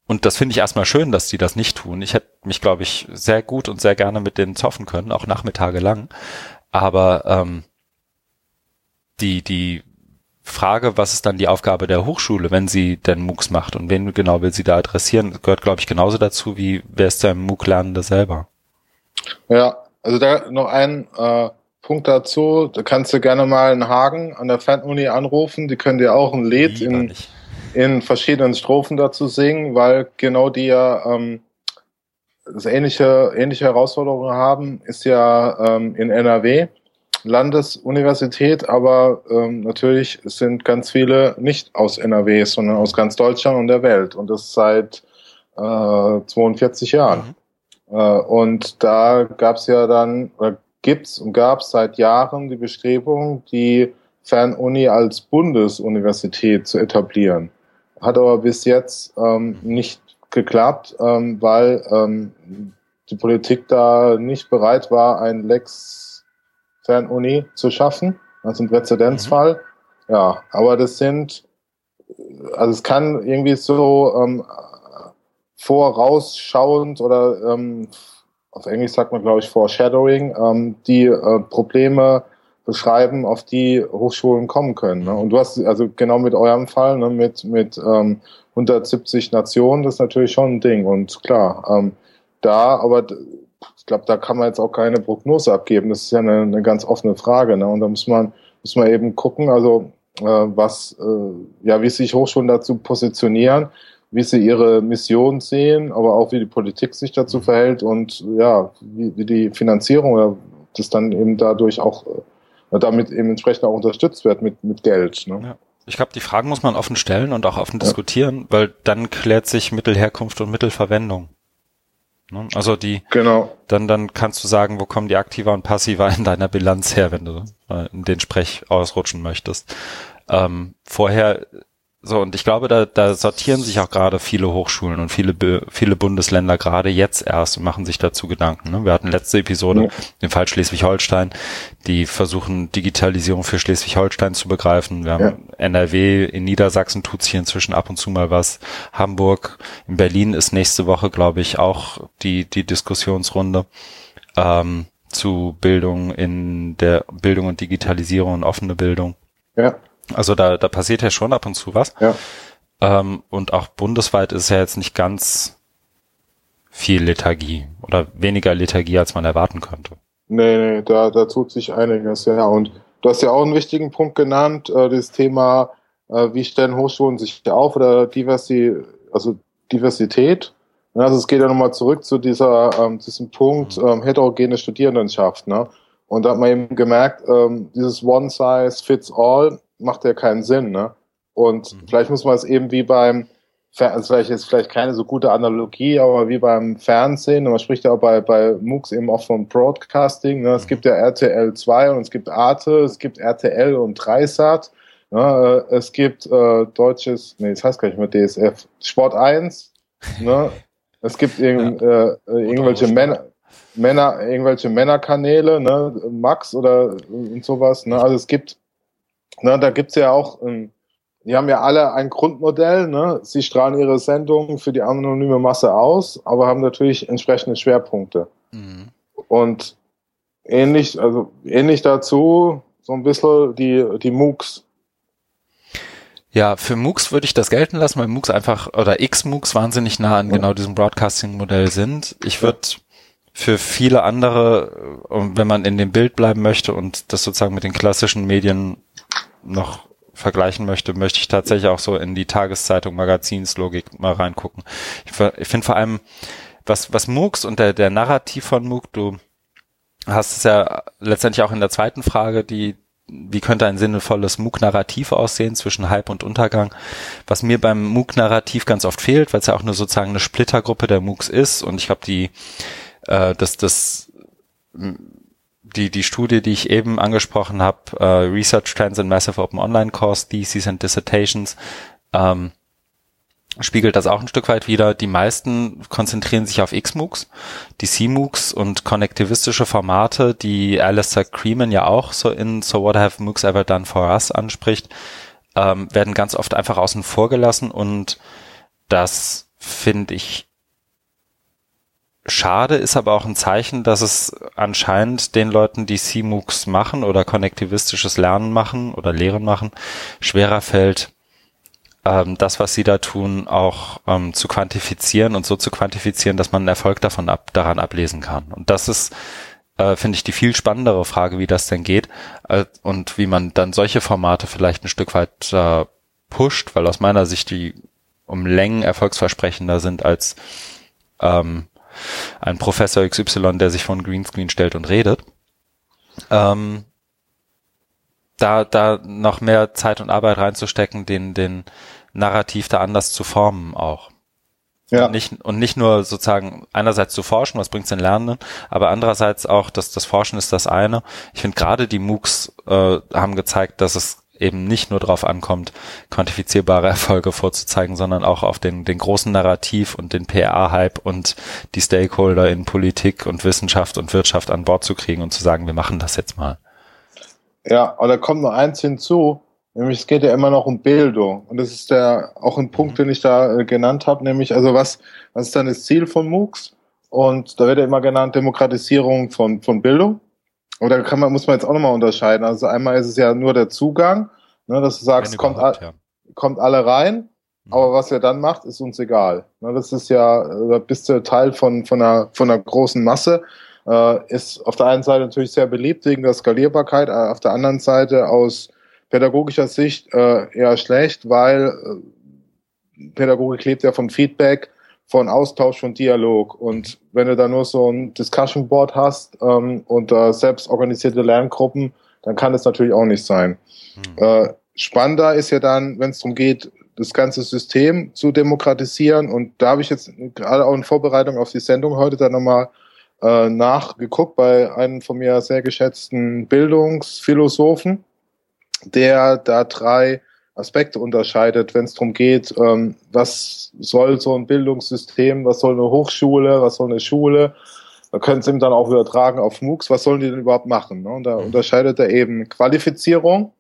Und das finde ich erstmal schön, dass die das nicht tun. Ich hätte mich, glaube ich, sehr gut und sehr gerne mit denen zoffen können, auch Nachmittage lang. Aber ähm, die, die Frage, was ist dann die Aufgabe der Hochschule, wenn sie denn MOOCs macht und wen genau will sie da adressieren, gehört, glaube ich, genauso dazu, wie wer ist der MOOC-Lernende selber. Ja, also da noch ein äh, Punkt dazu. Da kannst du gerne mal in Hagen an der Fernuni anrufen. Die können dir auch ein Lied in, in verschiedenen Strophen dazu singen, weil genau die ja ähm, das ähnliche, ähnliche Herausforderungen haben, ist ja ähm, in NRW. Landesuniversität, aber ähm, natürlich sind ganz viele nicht aus NRW, sondern aus ganz Deutschland und der Welt und das seit äh, 42 Jahren. Mhm. Äh, und da gab es ja dann, oder gibt's und gab es seit Jahren die Bestrebung, die Fernuni als Bundesuniversität zu etablieren. Hat aber bis jetzt ähm, nicht geklappt, ähm, weil ähm, die Politik da nicht bereit war, ein Lex Fernuni zu schaffen, also ein Präzedenzfall. Mhm. Ja, aber das sind, also es kann irgendwie so ähm, vorausschauend oder ähm, auf Englisch sagt man, glaube ich, foreshadowing, ähm, die äh, Probleme beschreiben, auf die Hochschulen kommen können. Ne? Und du hast also genau mit eurem Fall, ne, mit, mit ähm, 170 Nationen, das ist natürlich schon ein Ding. Und klar, ähm, da, aber ich glaube, da kann man jetzt auch keine Prognose abgeben. Das ist ja eine, eine ganz offene Frage. Ne? Und da muss man, muss man eben gucken, also äh, was, äh, ja, wie sich Hochschulen dazu positionieren, wie sie ihre Mission sehen, aber auch wie die Politik sich dazu mhm. verhält und ja, wie, wie die Finanzierung oder das dann eben dadurch auch äh, damit eben entsprechend auch unterstützt wird mit, mit Geld. Ne? Ja. Ich glaube, die Fragen muss man offen stellen und auch offen ja. diskutieren, weil dann klärt sich Mittelherkunft und Mittelverwendung. Ne? Also die, genau. dann, dann kannst du sagen, wo kommen die Aktiva und Passiva in deiner Bilanz her, wenn du äh, in den Sprech ausrutschen möchtest. Ähm, vorher so, und ich glaube, da, da sortieren sich auch gerade viele Hochschulen und viele, viele Bundesländer gerade jetzt erst und machen sich dazu Gedanken. Ne? Wir hatten letzte Episode, ja. den Fall Schleswig-Holstein, die versuchen, Digitalisierung für Schleswig-Holstein zu begreifen. Wir haben ja. NRW, in Niedersachsen tut's hier inzwischen ab und zu mal was. Hamburg, in Berlin ist nächste Woche, glaube ich, auch die, die Diskussionsrunde. Ähm, zu Bildung in der Bildung und Digitalisierung und offene Bildung. Ja. Also da, da passiert ja schon ab und zu was. Ja. Ähm, und auch bundesweit ist ja jetzt nicht ganz viel Lethargie oder weniger Lethargie, als man erwarten könnte. Nee, nee, da, da tut sich einiges, ja. Und du hast ja auch einen wichtigen Punkt genannt, äh, das Thema, äh, wie stellen Hochschulen sich auf oder Diversi, also Diversität. Also es geht ja nochmal zurück zu dieser, ähm, diesem Punkt mhm. ähm, heterogene Studierendenschaft. Ne? Und da hat man eben gemerkt, ähm, dieses One Size Fits All macht ja keinen Sinn, ne? Und mhm. vielleicht muss man es eben wie beim, also vielleicht ist vielleicht keine so gute Analogie, aber wie beim Fernsehen, man spricht ja auch bei, bei MOOCs eben auch vom Broadcasting, ne? es mhm. gibt ja RTL 2 und es gibt Arte, es gibt RTL und Dreisat, ne? Äh, es gibt äh, deutsches, nee, das heißt gar nicht mehr DSF, Sport 1, ne? <laughs> es gibt irgend, ja. äh, irgendwelche Männer, Männer, irgendwelche Männerkanäle, ne, Max oder und sowas, ne, also es gibt Ne, da gibt's ja auch, ähm, die haben ja alle ein Grundmodell, ne? sie strahlen ihre Sendungen für die anonyme Masse aus, aber haben natürlich entsprechende Schwerpunkte. Mhm. Und ähnlich, also ähnlich dazu, so ein bisschen die, die MOOCs. Ja, für MOOCs würde ich das gelten lassen, weil MOOCs einfach, oder X-MOOCs wahnsinnig nah an ja. genau diesem Broadcasting-Modell sind. Ich würde für viele andere, wenn man in dem Bild bleiben möchte und das sozusagen mit den klassischen Medien noch vergleichen möchte, möchte ich tatsächlich auch so in die Tageszeitung, Magazinslogik mal reingucken. Ich, ich finde vor allem, was, was MOOCs und der, der Narrativ von MOOC, du hast es ja letztendlich auch in der zweiten Frage, die, wie könnte ein sinnvolles MOOC-Narrativ aussehen zwischen Hype und Untergang? Was mir beim MOOC-Narrativ ganz oft fehlt, weil es ja auch nur sozusagen eine Splittergruppe der MOOCs ist und ich glaube, die, äh, das, das die, die Studie, die ich eben angesprochen habe, uh, Research Trends in Massive Open Online Course, Theses and Dissertations, ähm, spiegelt das auch ein Stück weit wieder. Die meisten konzentrieren sich auf XMOOCs, die CMOOCs und konnektivistische Formate, die Alistair Creeman ja auch so in So What Have MOOCs Ever Done For Us anspricht, ähm, werden ganz oft einfach außen vor gelassen und das finde ich schade, ist aber auch ein Zeichen, dass es anscheinend den Leuten, die CMOOCs machen oder konnektivistisches Lernen machen oder Lehren machen, schwerer fällt, ähm, das, was sie da tun, auch ähm, zu quantifizieren und so zu quantifizieren, dass man einen Erfolg davon ab, daran ablesen kann. Und das ist, äh, finde ich, die viel spannendere Frage, wie das denn geht und wie man dann solche Formate vielleicht ein Stück weit äh, pusht, weil aus meiner Sicht die um Längen erfolgsversprechender sind als ähm, ein Professor XY, der sich von Greenscreen stellt und redet. Ähm, da, da noch mehr Zeit und Arbeit reinzustecken, den, den Narrativ da anders zu formen auch. Ja. Und nicht, und nicht nur sozusagen einerseits zu forschen, was bringt's den Lernenden, aber andererseits auch, dass das Forschen ist das eine. Ich finde gerade die MOOCs äh, haben gezeigt, dass es eben nicht nur darauf ankommt, quantifizierbare Erfolge vorzuzeigen, sondern auch auf den, den großen Narrativ und den PR-Hype und die Stakeholder in Politik und Wissenschaft und Wirtschaft an Bord zu kriegen und zu sagen, wir machen das jetzt mal. Ja, aber da kommt nur eins hinzu, nämlich es geht ja immer noch um Bildung. Und das ist der auch ein Punkt, den ich da äh, genannt habe, nämlich also was, was ist dann das Ziel von MOOCs? Und da wird ja immer genannt Demokratisierung von, von Bildung. Und da kann man, muss man jetzt auch nochmal unterscheiden. Also einmal ist es ja nur der Zugang, ne, dass du sagst, kommt, ja. kommt alle rein, mhm. aber was er dann macht, ist uns egal. Ne, das ist ja, da bist du Teil von, von, einer, von einer großen Masse. Äh, ist auf der einen Seite natürlich sehr beliebt wegen der Skalierbarkeit, äh, auf der anderen Seite aus pädagogischer Sicht äh, eher schlecht, weil äh, Pädagogik lebt ja von Feedback, von Austausch, von Dialog. Und wenn du da nur so ein Discussion Board hast ähm, und äh, selbst organisierte Lerngruppen, dann kann es natürlich auch nicht sein. Mhm. Äh, spannender ist ja dann, wenn es darum geht, das ganze System zu demokratisieren. Und da habe ich jetzt gerade auch in Vorbereitung auf die Sendung heute dann nochmal äh, nachgeguckt bei einem von mir sehr geschätzten Bildungsphilosophen, der da drei Aspekte unterscheidet, wenn es darum geht, ähm, was soll so ein Bildungssystem, was soll eine Hochschule, was soll eine Schule. Da können Sie ihm dann auch übertragen auf MOOCs, was sollen die denn überhaupt machen? Ne? Und da mhm. unterscheidet er eben Qualifizierung,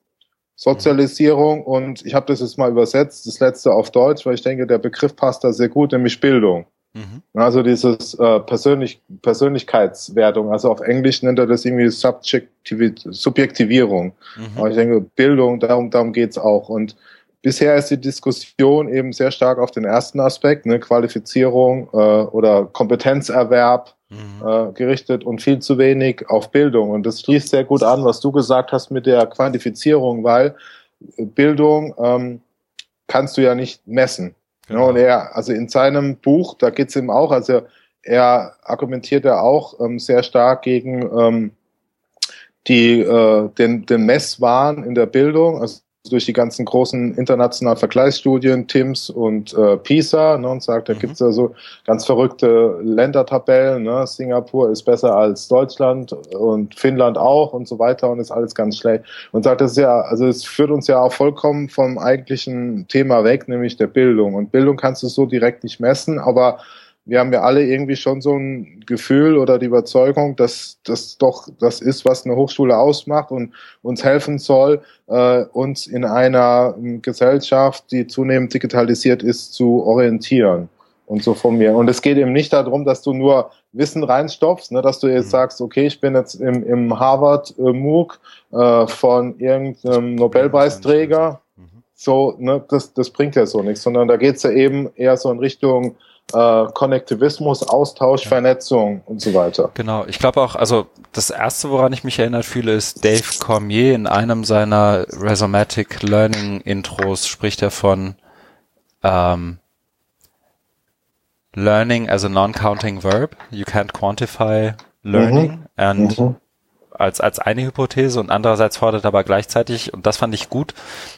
Sozialisierung und ich habe das jetzt mal übersetzt, das letzte auf Deutsch, weil ich denke, der Begriff passt da sehr gut, nämlich Bildung. Mhm. Also dieses äh, Persönlich Persönlichkeitswertung, also auf Englisch nennt er das irgendwie Subjektivierung. Mhm. Aber ich denke, Bildung, darum, darum geht's auch. Und bisher ist die Diskussion eben sehr stark auf den ersten Aspekt, ne, Qualifizierung äh, oder Kompetenzerwerb mhm. äh, gerichtet und viel zu wenig auf Bildung. Und das schließt sehr gut an, was du gesagt hast mit der Quantifizierung, weil Bildung ähm, kannst du ja nicht messen. Genau. und er, also in seinem Buch, da geht's ihm auch, also er argumentiert ja auch ähm, sehr stark gegen ähm, die, äh, den, den Messwahn in der Bildung. Also durch die ganzen großen internationalen Vergleichsstudien, TIMS und äh, PISA, ne, und sagt, da mhm. gibt's ja so ganz verrückte Ländertabellen, ne, Singapur ist besser als Deutschland und Finnland auch und so weiter und ist alles ganz schlecht. Und sagt, das ist ja, also es führt uns ja auch vollkommen vom eigentlichen Thema weg, nämlich der Bildung. Und Bildung kannst du so direkt nicht messen, aber wir haben ja alle irgendwie schon so ein Gefühl oder die Überzeugung, dass das doch das ist, was eine Hochschule ausmacht und uns helfen soll, äh, uns in einer ähm, Gesellschaft, die zunehmend digitalisiert ist, zu orientieren und so von mir. Und es geht eben nicht darum, dass du nur Wissen reinstopfst, ne, dass du jetzt mhm. sagst, okay, ich bin jetzt im, im Harvard äh, MOOC äh, von irgendeinem Nobelpreisträger. Mhm. So, ne, das, das bringt ja so nichts, sondern da geht's ja eben eher so in Richtung äh, Konnektivismus, Austausch, ja. Vernetzung und so weiter. Genau, ich glaube auch, also das erste, woran ich mich erinnert fühle, ist Dave Cormier in einem seiner Rhizomatic Learning Intros spricht er von ähm, Learning as a non-counting verb. You can't quantify learning mhm. and mhm als, als eine Hypothese und andererseits fordert aber gleichzeitig, und das fand ich gut,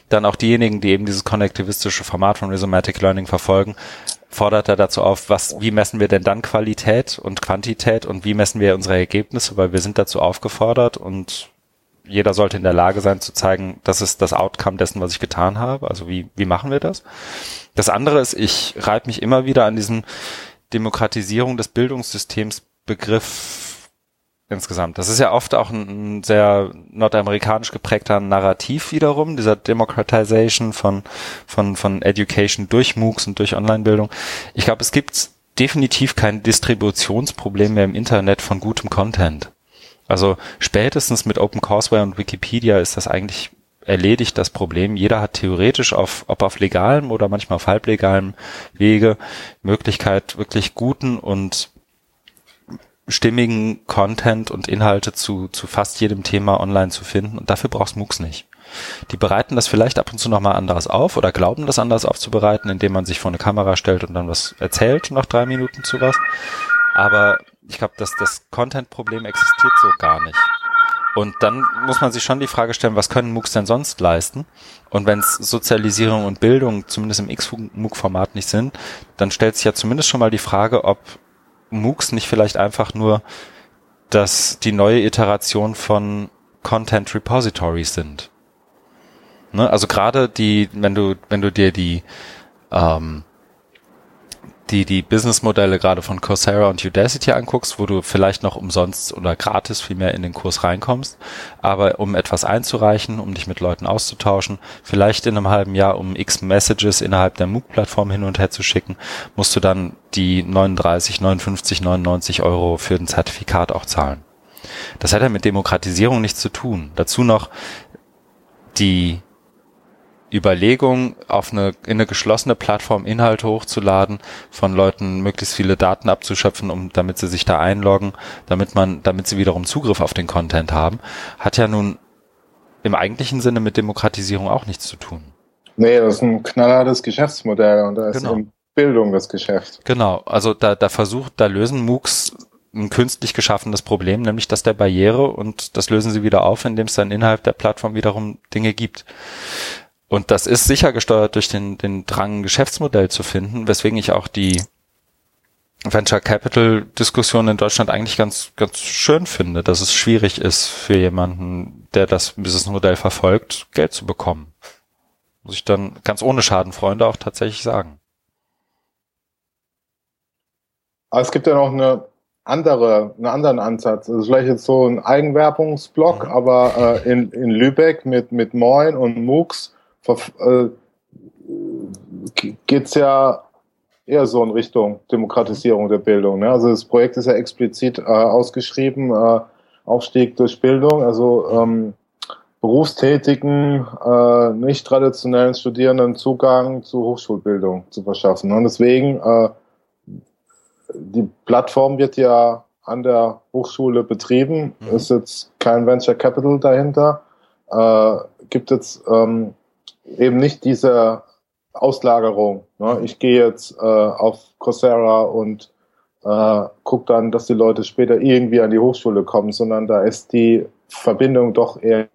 dann auch diejenigen, die eben dieses konnektivistische Format von Rhizomatic Learning verfolgen, fordert er dazu auf, was, wie messen wir denn dann Qualität und Quantität und wie messen wir unsere Ergebnisse, weil wir sind dazu aufgefordert und jeder sollte in der Lage sein zu zeigen, das ist das Outcome dessen, was ich getan habe. Also wie, wie machen wir das? Das andere ist, ich reibe mich immer wieder an diesem Demokratisierung des Bildungssystems Begriff insgesamt. Das ist ja oft auch ein, ein sehr nordamerikanisch geprägter Narrativ wiederum, dieser Democratization von, von, von Education durch MOOCs und durch Online-Bildung. Ich glaube, es gibt definitiv kein Distributionsproblem mehr im Internet von gutem Content. Also spätestens mit OpenCourseWare und Wikipedia ist das eigentlich erledigt das Problem. Jeder hat theoretisch auf, ob auf legalem oder manchmal auf halblegalem Wege Möglichkeit, wirklich guten und stimmigen Content und Inhalte zu, zu fast jedem Thema online zu finden und dafür brauchst MOOCs nicht. Die bereiten das vielleicht ab und zu nochmal anders auf oder glauben das anders aufzubereiten, indem man sich vor eine Kamera stellt und dann was erzählt nach drei Minuten zu was. Aber ich glaube, dass das Content-Problem existiert so gar nicht. Und dann muss man sich schon die Frage stellen, was können MOOCs denn sonst leisten? Und wenn es Sozialisierung und Bildung zumindest im X-MOOC-Format nicht sind, dann stellt sich ja zumindest schon mal die Frage, ob MOOCs nicht vielleicht einfach nur dass die neue Iteration von Content Repositories sind. Ne? Also gerade die, wenn du, wenn du dir die ähm, die die Businessmodelle gerade von Coursera und Udacity anguckst, wo du vielleicht noch umsonst oder gratis viel mehr in den Kurs reinkommst, aber um etwas einzureichen, um dich mit Leuten auszutauschen, vielleicht in einem halben Jahr, um x Messages innerhalb der MOOC-Plattform hin und her zu schicken, musst du dann die 39, 59, 99 Euro für ein Zertifikat auch zahlen. Das hat ja mit Demokratisierung nichts zu tun. Dazu noch die Überlegung, auf eine, in eine geschlossene Plattform Inhalte hochzuladen, von Leuten möglichst viele Daten abzuschöpfen, um, damit sie sich da einloggen, damit man, damit sie wiederum Zugriff auf den Content haben, hat ja nun im eigentlichen Sinne mit Demokratisierung auch nichts zu tun. Nee, das ist ein knallhartes Geschäftsmodell und da ist Genau. Bildung das Geschäft. Genau, also da, da versucht, da lösen MOOCs ein künstlich geschaffenes Problem, nämlich das der Barriere und das lösen sie wieder auf, indem es dann innerhalb der Plattform wiederum Dinge gibt. Und das ist sicher gesteuert durch den, den Drang, ein Geschäftsmodell zu finden, weswegen ich auch die Venture Capital Diskussion in Deutschland eigentlich ganz, ganz schön finde, dass es schwierig ist für jemanden, der das Businessmodell verfolgt, Geld zu bekommen. Muss ich dann ganz ohne Schadenfreunde auch tatsächlich sagen. Aber es gibt ja noch eine andere, einen anderen Ansatz. Also vielleicht jetzt so ein Eigenwerbungsblock, Mhm. aber äh, in, in Lübeck mit, mit Moin und MOOCs äh, geht's ja eher so in Richtung Demokratisierung der Bildung. Ne? Also das Projekt ist ja explizit äh, ausgeschrieben, äh, Aufstieg durch Bildung, also ähm, berufstätigen, äh, nicht traditionellen Studierenden Zugang zu Hochschulbildung zu verschaffen. Und deswegen äh, die Plattform wird ja an der Hochschule betrieben, Mhm. ist jetzt kein Venture Capital dahinter, äh, gibt jetzt ähm, eben nicht diese Auslagerung. Ne? Ich gehe jetzt äh, auf Coursera und äh, gucke dann, dass die Leute später irgendwie an die Hochschule kommen, sondern da ist die Verbindung doch eher,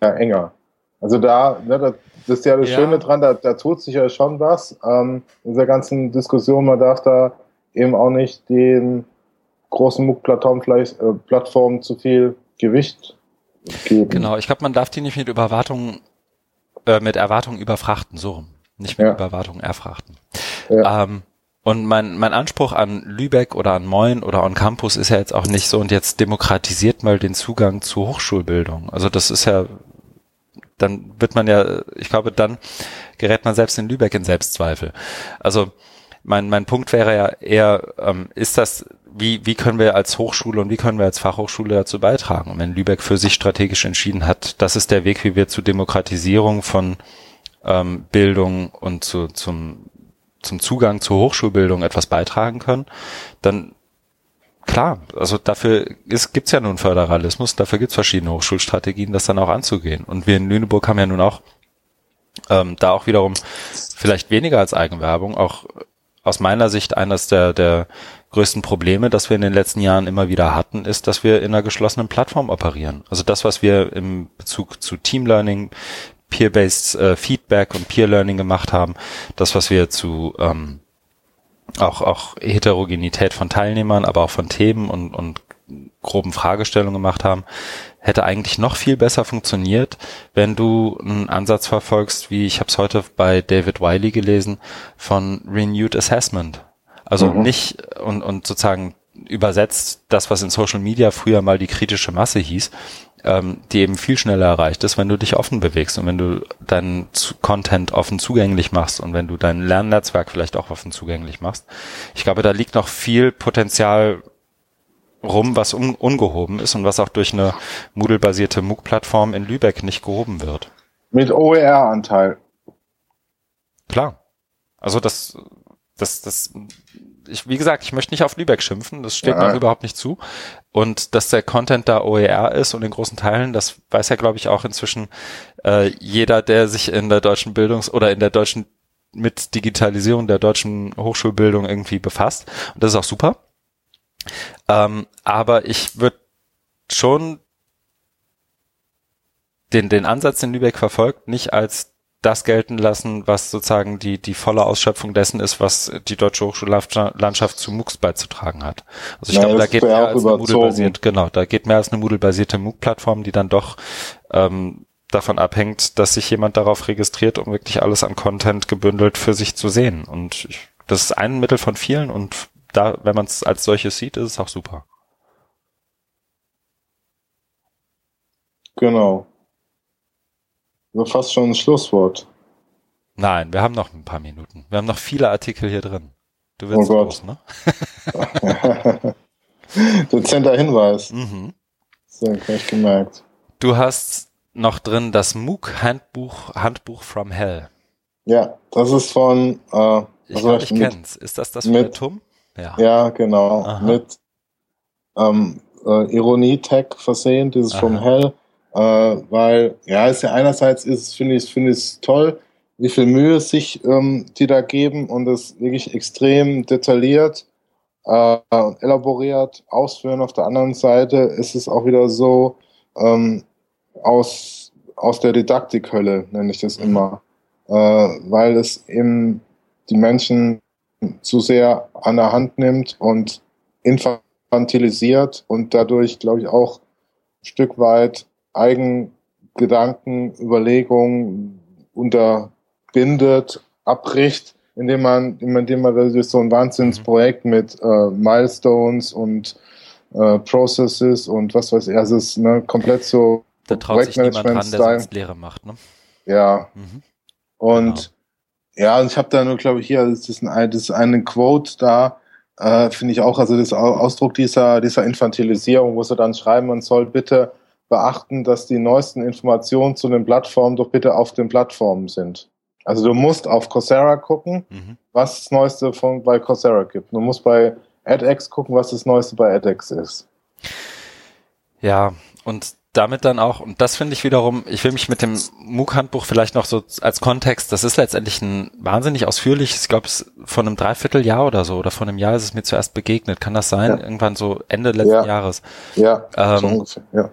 eher enger. Also da, ne, das, das ist ja das Ja. Schöne dran, da, da tut sich ja schon was. Ähm, in dieser ganzen Diskussion, man darf da eben auch nicht den großen MOOC-Plattformen vielleicht äh, Plattformen zu viel Gewicht geben. Genau, ich glaube, man darf die nicht mit Überwartungen, äh, mit Erwartungen überfrachten, so rum. Nicht mit Ja. Überwartungen erfrachten. Ja. Ähm, und mein, mein Anspruch an Lübeck oder an Moin oder on Campus ist ja jetzt auch nicht so und jetzt demokratisiert mal den Zugang zu Hochschulbildung. Also das ist ja, dann wird man ja, ich glaube, dann gerät man selbst in Lübeck in Selbstzweifel. Also mein, mein Punkt wäre ja eher, ähm, ist das, wie, wie können wir als Hochschule und wie können wir als Fachhochschule dazu beitragen? Und wenn Lübeck für sich strategisch entschieden hat, das ist der Weg, wie wir zur Demokratisierung von ähm, Bildung und zu, zum, zum Zugang zur Hochschulbildung etwas beitragen können, dann klar, also dafür ist, gibt's ja nun Föderalismus, dafür gibt's verschiedene Hochschulstrategien, das dann auch anzugehen. Und wir in Lüneburg haben ja nun auch ähm, da auch wiederum vielleicht weniger als Eigenwerbung, auch aus meiner Sicht eines der, der größten Probleme, das wir in den letzten Jahren immer wieder hatten, ist, dass wir in einer geschlossenen Plattform operieren. Also das, was wir im Bezug zu Team Learning, Peer-Based äh, Feedback und Peer Learning gemacht haben, das, was wir zu ähm, auch, auch Heterogenität von Teilnehmern, aber auch von Themen und, und groben Fragestellungen gemacht haben, hätte eigentlich noch viel besser funktioniert, wenn du einen Ansatz verfolgst, wie ich habe es heute bei David Wiley gelesen, von Renewed Assessment. Also Mhm. nicht und, und sozusagen übersetzt das, was in Social Media früher mal die kritische Masse hieß, ähm, die eben viel schneller erreicht ist, wenn du dich offen bewegst und wenn du deinen Content offen zugänglich machst und wenn du dein Lernnetzwerk vielleicht auch offen zugänglich machst. Ich glaube, da liegt noch viel Potenzial rum, was un ungehoben ist und was auch durch eine Moodle-basierte MOOC-Plattform in Lübeck nicht gehoben wird. Mit OER-Anteil. Klar. Also das, das, das, ich, wie gesagt, ich möchte nicht auf Lübeck schimpfen, das steht mir Ja. auch überhaupt nicht zu. Und dass der Content da OER ist und in großen Teilen, das weiß ja, glaube ich, auch inzwischen äh, jeder, der sich in der deutschen Bildungs- oder in der deutschen mit Digitalisierung der deutschen Hochschulbildung irgendwie befasst. Und das ist auch super. Ähm, aber ich würde schon den, den Ansatz, den Lübeck verfolgt, nicht als das gelten lassen, was sozusagen die, die volle Ausschöpfung dessen ist, was die deutsche Hochschullandschaft zu MOOCs beizutragen hat. Also ich Ja, glaube, da geht mehr als eine überzogen. Moodle-basiert, genau, da geht mehr als eine Moodle-basierte MOOC-Plattform, die dann doch ähm, davon abhängt, dass sich jemand darauf registriert, um wirklich alles an Content gebündelt für sich zu sehen. Und ich, das ist ein Mittel von vielen und da, wenn man es als solches sieht, ist es auch super. Genau. So fast schon ein Schlusswort. Nein, wir haben noch ein paar Minuten. Wir haben noch viele Artikel hier drin. Du willst Oh Gott. los, ne? <laughs> Dezenter Hinweis. Mhm. So, gleich gemerkt. Du hast noch drin das MOOC-Handbuch Handbuch from Hell. Ja, das ist von. Äh, ich glaube, ich kenn's. Ist das das von mit, TUM? Ja, ja genau. Aha. Mit ähm, äh, Ironie-Tag versehen, dieses Aha. From Hell. Äh, weil, ja, ist ja einerseits ist, finde ich, finde ich toll, wie viel Mühe sich ähm, die da geben und es wirklich extrem detailliert, äh, elaboriert ausführen. Auf der anderen Seite ist es auch wieder so ähm, aus, aus der Didaktikhölle, nenne ich das mhm. immer, äh, weil es eben die Menschen zu sehr an der Hand nimmt und infantilisiert und dadurch, glaube ich, auch ein Stück weit Eigengedanken, Überlegungen unterbindet, abbricht, indem man, indem man durch so ein Wahnsinnsprojekt mhm. mit äh, Milestones und äh, Processes und was weiß ich, also es ist ne, komplett so da traut sich niemand ran, der sonst Lehre macht, ne? Ja. Mhm. Und genau. ja, ich habe da nur, glaube ich, hier, das ist, ein, das ist eine Quote da, äh, finde ich auch, also das Ausdruck dieser, dieser Infantilisierung, wo sie dann schreiben, man soll bitte beachten, dass die neuesten Informationen zu den Plattformen doch bitte auf den Plattformen sind. Also du musst auf Coursera gucken, mhm. was das Neueste von, bei Coursera gibt. Du musst bei edX gucken, was das Neueste bei edX ist. Ja, und damit dann auch, und das finde ich wiederum, ich will mich mit dem MOOC-Handbuch vielleicht noch so als Kontext, das ist letztendlich ein wahnsinnig ausführliches, ich glaube, es von einem Dreivierteljahr oder so, oder von einem Jahr ist es mir zuerst begegnet. Kann das sein? Ja. Irgendwann so Ende letzten ja. Jahres. Ja, ähm, so ungefähr, ja.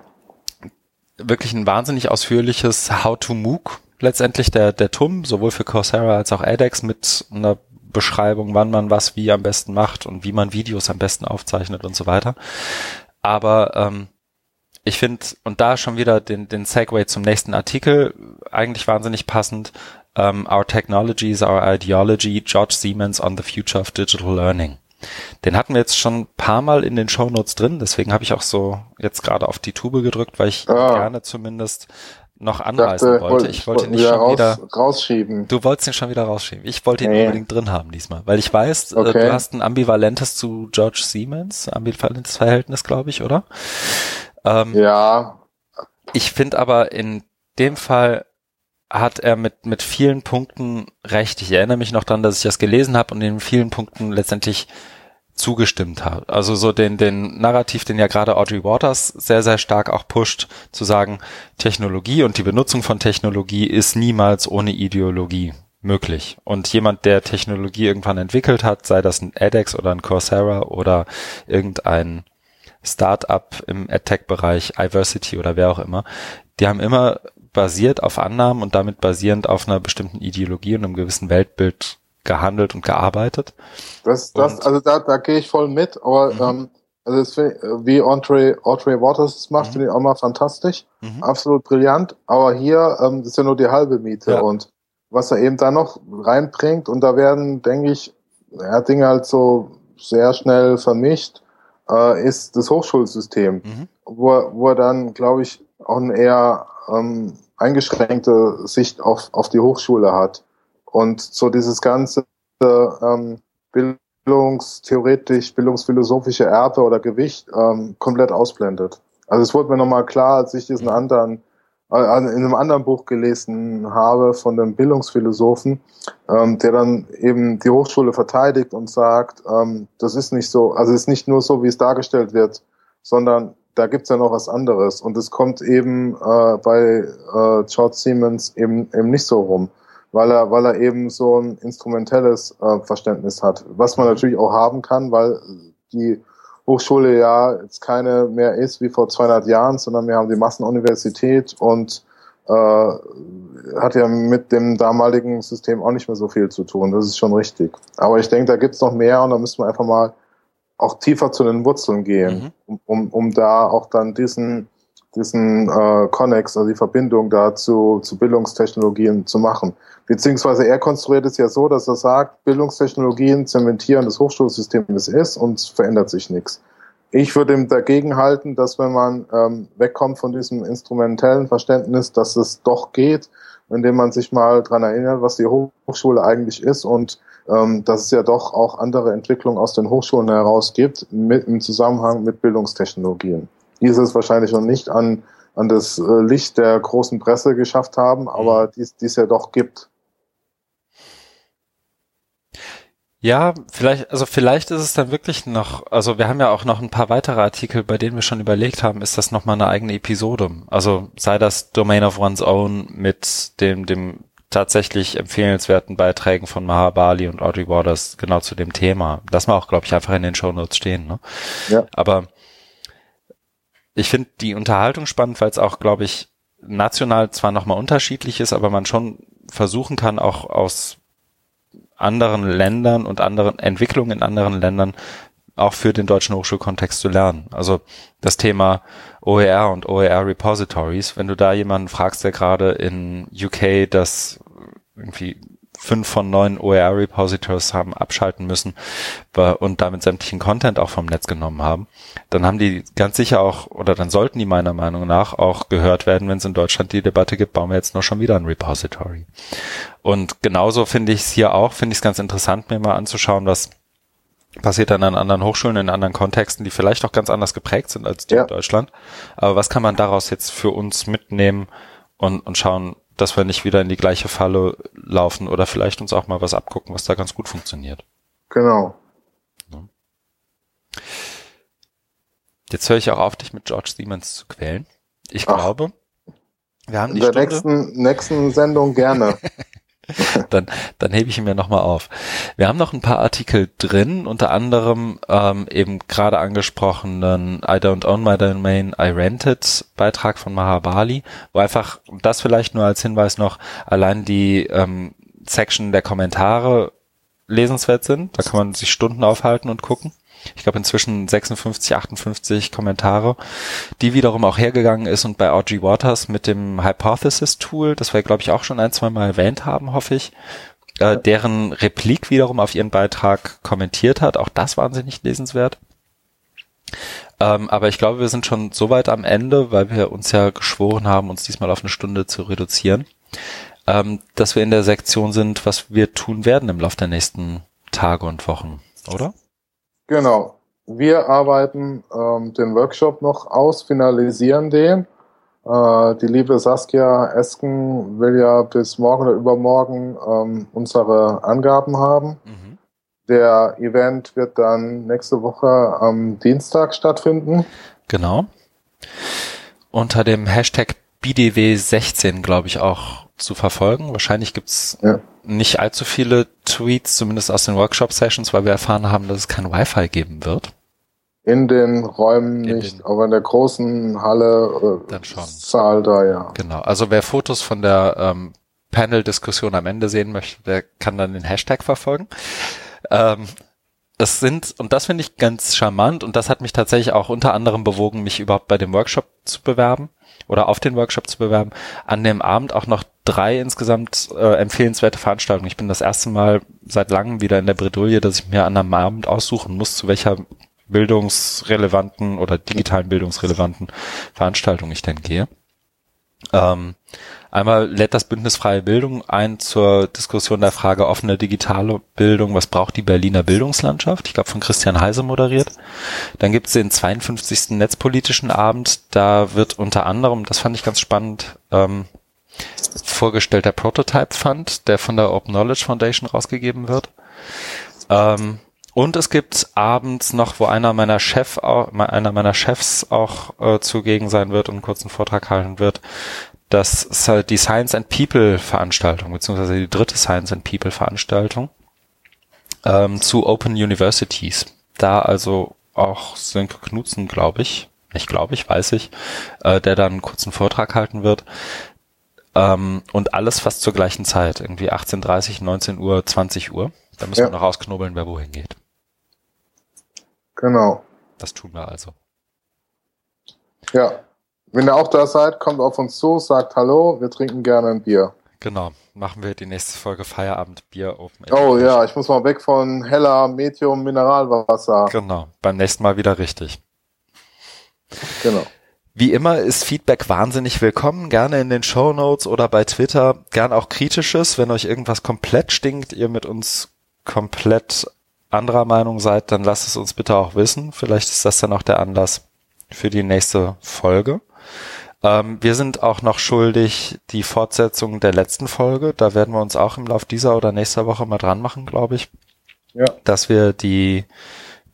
Wirklich ein wahnsinnig ausführliches How to MOOC, letztendlich der, der TUM, sowohl für Coursera als auch edX mit einer Beschreibung, wann man was wie am besten macht und wie man Videos am besten aufzeichnet und so weiter. Aber ähm, ich finde, und da schon wieder den, den Segway zum nächsten Artikel eigentlich wahnsinnig passend. Um, our technology is our ideology, George Siemens on the future of digital learning. Den hatten wir jetzt schon ein paar Mal in den Show Notes drin, deswegen habe ich auch so jetzt gerade auf die Tube gedrückt, weil ich ah. gerne zumindest noch anreißen dachte, wollte. Ich wollte ihn nicht schon raus, wieder rausschieben. Du wolltest ihn schon wieder rausschieben. Ich wollte ihn nee. unbedingt drin haben diesmal, weil ich weiß, äh, okay. du hast ein ambivalentes zu George Siemens, ambivalentes Verhältnis, glaube ich, oder? Ähm, ja. Ich finde aber in dem Fall hat er mit, mit vielen Punkten recht. Ich erinnere mich noch daran, dass ich das gelesen habe und in vielen Punkten letztendlich zugestimmt habe. Also so den, den Narrativ, den ja gerade Audrey Waters sehr, sehr stark auch pusht, zu sagen, Technologie und die Benutzung von Technologie ist niemals ohne Ideologie möglich. Und jemand, der Technologie irgendwann entwickelt hat, sei das ein edX oder ein Coursera oder irgendein Startup im AdTech-Bereich, Iversity oder wer auch immer, die haben immer basiert auf Annahmen und damit basierend auf einer bestimmten Ideologie und einem gewissen Weltbild gehandelt und gearbeitet. Das, das, und, also da, da gehe ich voll mit, aber mhm. ähm, also das, wie Audrey, Audrey Waters es macht, mhm. finde ich auch mal fantastisch, mhm. absolut brillant, aber hier ähm, das ist ja nur die halbe Miete ja. und was er eben da noch reinbringt und da werden, denke ich, ja, Dinge halt so sehr schnell vermischt äh, ist das Hochschulsystem, mhm. wo, wo er dann, glaube ich, auch eine eher ähm, eingeschränkte Sicht auf, auf die Hochschule hat. Und so dieses ganze ähm, bildungstheoretisch, bildungsphilosophische Erbe oder Gewicht ähm, komplett ausblendet. Also es wurde mir nochmal klar, als ich diesen anderen äh, in einem anderen Buch gelesen habe von einem Bildungsphilosophen, ähm, der dann eben die Hochschule verteidigt und sagt, ähm, das ist nicht so, also es ist nicht nur so, wie es dargestellt wird, sondern da gibt's ja noch was anderes. Und es kommt eben äh, bei äh, George Siemens eben, eben nicht so rum, weil er, weil er eben so ein instrumentelles äh, Verständnis hat, was man natürlich auch haben kann, weil die Hochschule ja jetzt keine mehr ist wie vor 200 Jahren, sondern wir haben die Massenuniversität und äh, hat ja mit dem damaligen System auch nicht mehr so viel zu tun. Das ist schon richtig. Aber ich denke, da gibt's noch mehr und da müssen wir einfach mal auch tiefer zu den Wurzeln gehen, mhm. um, um da auch dann diesen diesen äh, Connex, also die Verbindung dazu zu Bildungstechnologien zu machen. Beziehungsweise er konstruiert es ja so, dass er sagt, Bildungstechnologien zementieren das Hochschulsystem, wie es ist, und es verändert sich nichts. Ich würde ihm dagegen halten, dass wenn man ähm, wegkommt von diesem instrumentellen Verständnis, dass es doch geht, indem man sich mal dran erinnert, was die Hochschule eigentlich ist und ähm, dass es ja doch auch andere Entwicklungen aus den Hochschulen heraus gibt mit, im Zusammenhang mit Bildungstechnologien. dieses wahrscheinlich noch nicht an, an das äh, Licht der großen Presse geschafft haben, aber mhm. dies, dies ja doch gibt. Ja, vielleicht, also vielleicht ist es dann wirklich noch, also wir haben ja auch noch ein paar weitere Artikel, bei denen wir schon überlegt haben, ist das nochmal eine eigene Episode. Also sei das Domain of One's Own mit dem, dem tatsächlich empfehlenswerten Beiträgen von Mahabali und Audrey Waters genau zu dem Thema. Lass mal auch, glaube ich, einfach in den Show Notes stehen. Ne? Ja. Aber ich finde die Unterhaltung spannend, weil es auch, glaube ich, national zwar nochmal unterschiedlich ist, aber man schon versuchen kann, auch aus anderen Ländern und anderen Entwicklungen in anderen Ländern auch für den deutschen Hochschulkontext zu lernen. Also das Thema OER und OER Repositories, wenn du da jemanden fragst, der gerade in UK das irgendwie fünf von neun OER Repositories haben abschalten müssen und damit sämtlichen Content auch vom Netz genommen haben, dann haben die ganz sicher auch, oder dann sollten die meiner Meinung nach auch gehört werden, wenn es in Deutschland die Debatte gibt, bauen wir jetzt noch schon wieder ein Repository. Und genauso finde ich es hier auch, finde ich es ganz interessant, mir mal anzuschauen, was passiert dann an anderen Hochschulen, in anderen Kontexten, die vielleicht auch ganz anders geprägt sind als die ja. in Deutschland. Aber was kann man daraus jetzt für uns mitnehmen und, und schauen, dass wir nicht wieder in die gleiche Falle laufen oder vielleicht uns auch mal was abgucken, was da ganz gut funktioniert. Genau. Jetzt höre ich auch auf, dich mit George Siemens zu quälen. Ich Ach, glaube, wir haben die in der Stunde. nächsten, nächsten Sendung gerne. <laughs> <laughs> dann, dann hebe ich ihn mir nochmal auf. Wir haben noch ein paar Artikel drin, unter anderem ähm, eben gerade angesprochenen I don't own my domain, I rented Beitrag von Mahabali, wo einfach, das vielleicht nur als Hinweis noch, allein die ähm, Section der Kommentare lesenswert sind. Da kann man sich Stunden aufhalten und gucken ich glaube inzwischen 56, 58 Kommentare, die wiederum auch hergegangen ist und bei Audrey Waters mit dem Hypothesis Tool, das wir glaube ich auch schon ein, zwei Mal erwähnt haben, hoffe ich, äh, deren Replik wiederum auf ihren Beitrag kommentiert hat. Auch das wahnsinnig lesenswert. Ähm, aber ich glaube, wir sind schon so weit am Ende, weil wir uns ja geschworen haben, uns diesmal auf eine Stunde zu reduzieren, ähm, dass wir in der Sektion sind, was wir tun werden im Laufe der nächsten Tage und Wochen, oder? Genau. Wir arbeiten ähm, den Workshop noch aus, finalisieren den. Äh, die liebe Saskia Esken will ja bis morgen oder übermorgen ähm, unsere Angaben haben. Mhm. Der Event wird dann nächste Woche am Dienstag stattfinden. Genau. Unter dem Hashtag BDW16, glaube ich, auch zu verfolgen. Wahrscheinlich gibt's ja. Nicht allzu viele Tweets, zumindest aus den Workshop-Sessions, weil wir erfahren haben, dass es kein Wi-Fi geben wird. In den Räumen in nicht, den, aber in der großen Halle äh, dann schon. Zahl da, ja. Genau, also wer Fotos von der ähm, Panel-Diskussion am Ende sehen möchte, der kann dann den Hashtag verfolgen. Ähm, es sind, und das finde ich ganz charmant, und das hat mich tatsächlich auch unter anderem bewogen, mich überhaupt bei dem Workshop zu bewerben oder auf den Workshop zu bewerben, an dem Abend auch noch drei insgesamt äh, empfehlenswerte Veranstaltungen. Ich bin das erste Mal seit langem wieder in der Bredouille, dass ich mir an einem Abend aussuchen muss, zu welcher bildungsrelevanten oder digitalen bildungsrelevanten Veranstaltung ich denn gehe. Ähm, einmal lädt das Bündnis Freie Bildung ein zur Diskussion der Frage offene digitale Bildung, was braucht die Berliner Bildungslandschaft? Ich glaube von Christian Heise moderiert. Dann gibt es den 52. Netzpolitischen Abend, da wird unter anderem, das fand ich ganz spannend, ähm, vorgestellt der Prototype Fund, der von der Open Knowledge Foundation rausgegeben wird. Ähm, und es gibt abends noch, wo einer meiner Chef, einer meiner Chefs auch äh, zugegen sein wird und einen kurzen Vortrag halten wird, das ist halt die Science and People Veranstaltung, beziehungsweise die dritte Science and People Veranstaltung ähm, zu Open Universities. Da also auch Sönke Knutzen, glaube ich, nicht glaube ich, weiß ich, äh, der dann einen kurzen Vortrag halten wird. Ähm, und alles fast zur gleichen Zeit, irgendwie 18.30, 19 Uhr, 20 Uhr. Da müssen ja. wir noch rausknobeln, wer wohin geht. Genau. Das tun wir also. Ja. Wenn ihr auch da seid, kommt auf uns zu, sagt Hallo, wir trinken gerne ein Bier. Genau. Machen wir die nächste Folge Feierabend Bier Open. Oh ja, ich muss mal weg von heller Medium Mineralwasser. Genau. Beim nächsten Mal wieder richtig. Genau. Wie immer ist Feedback wahnsinnig willkommen, gerne in den Show Notes oder bei Twitter, gern auch kritisches, wenn euch irgendwas komplett stinkt, ihr mit uns komplett anderer Meinung seid, dann lasst es uns bitte auch wissen. Vielleicht ist das dann auch der Anlass, für die nächste Folge. Ähm, wir sind auch noch schuldig die Fortsetzung der letzten Folge. Da werden wir uns auch im Lauf dieser oder nächster Woche mal dran machen, glaube ich. Ja. Dass wir die,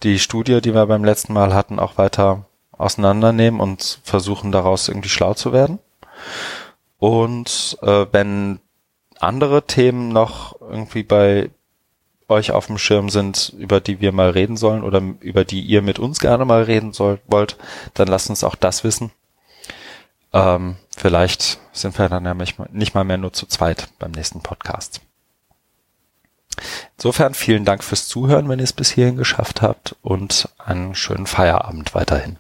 die Studie, die wir beim letzten Mal hatten, auch weiter auseinandernehmen und versuchen daraus irgendwie schlau zu werden. Und äh, wenn andere Themen noch irgendwie bei euch auf dem Schirm sind, über die wir mal reden sollen oder über die ihr mit uns gerne mal reden sollt, wollt, dann lasst uns auch das wissen. Ähm, vielleicht sind wir dann ja nicht mal mehr nur zu zweit beim nächsten Podcast. Insofern vielen Dank fürs Zuhören, wenn ihr es bis hierhin geschafft habt und einen schönen Feierabend weiterhin.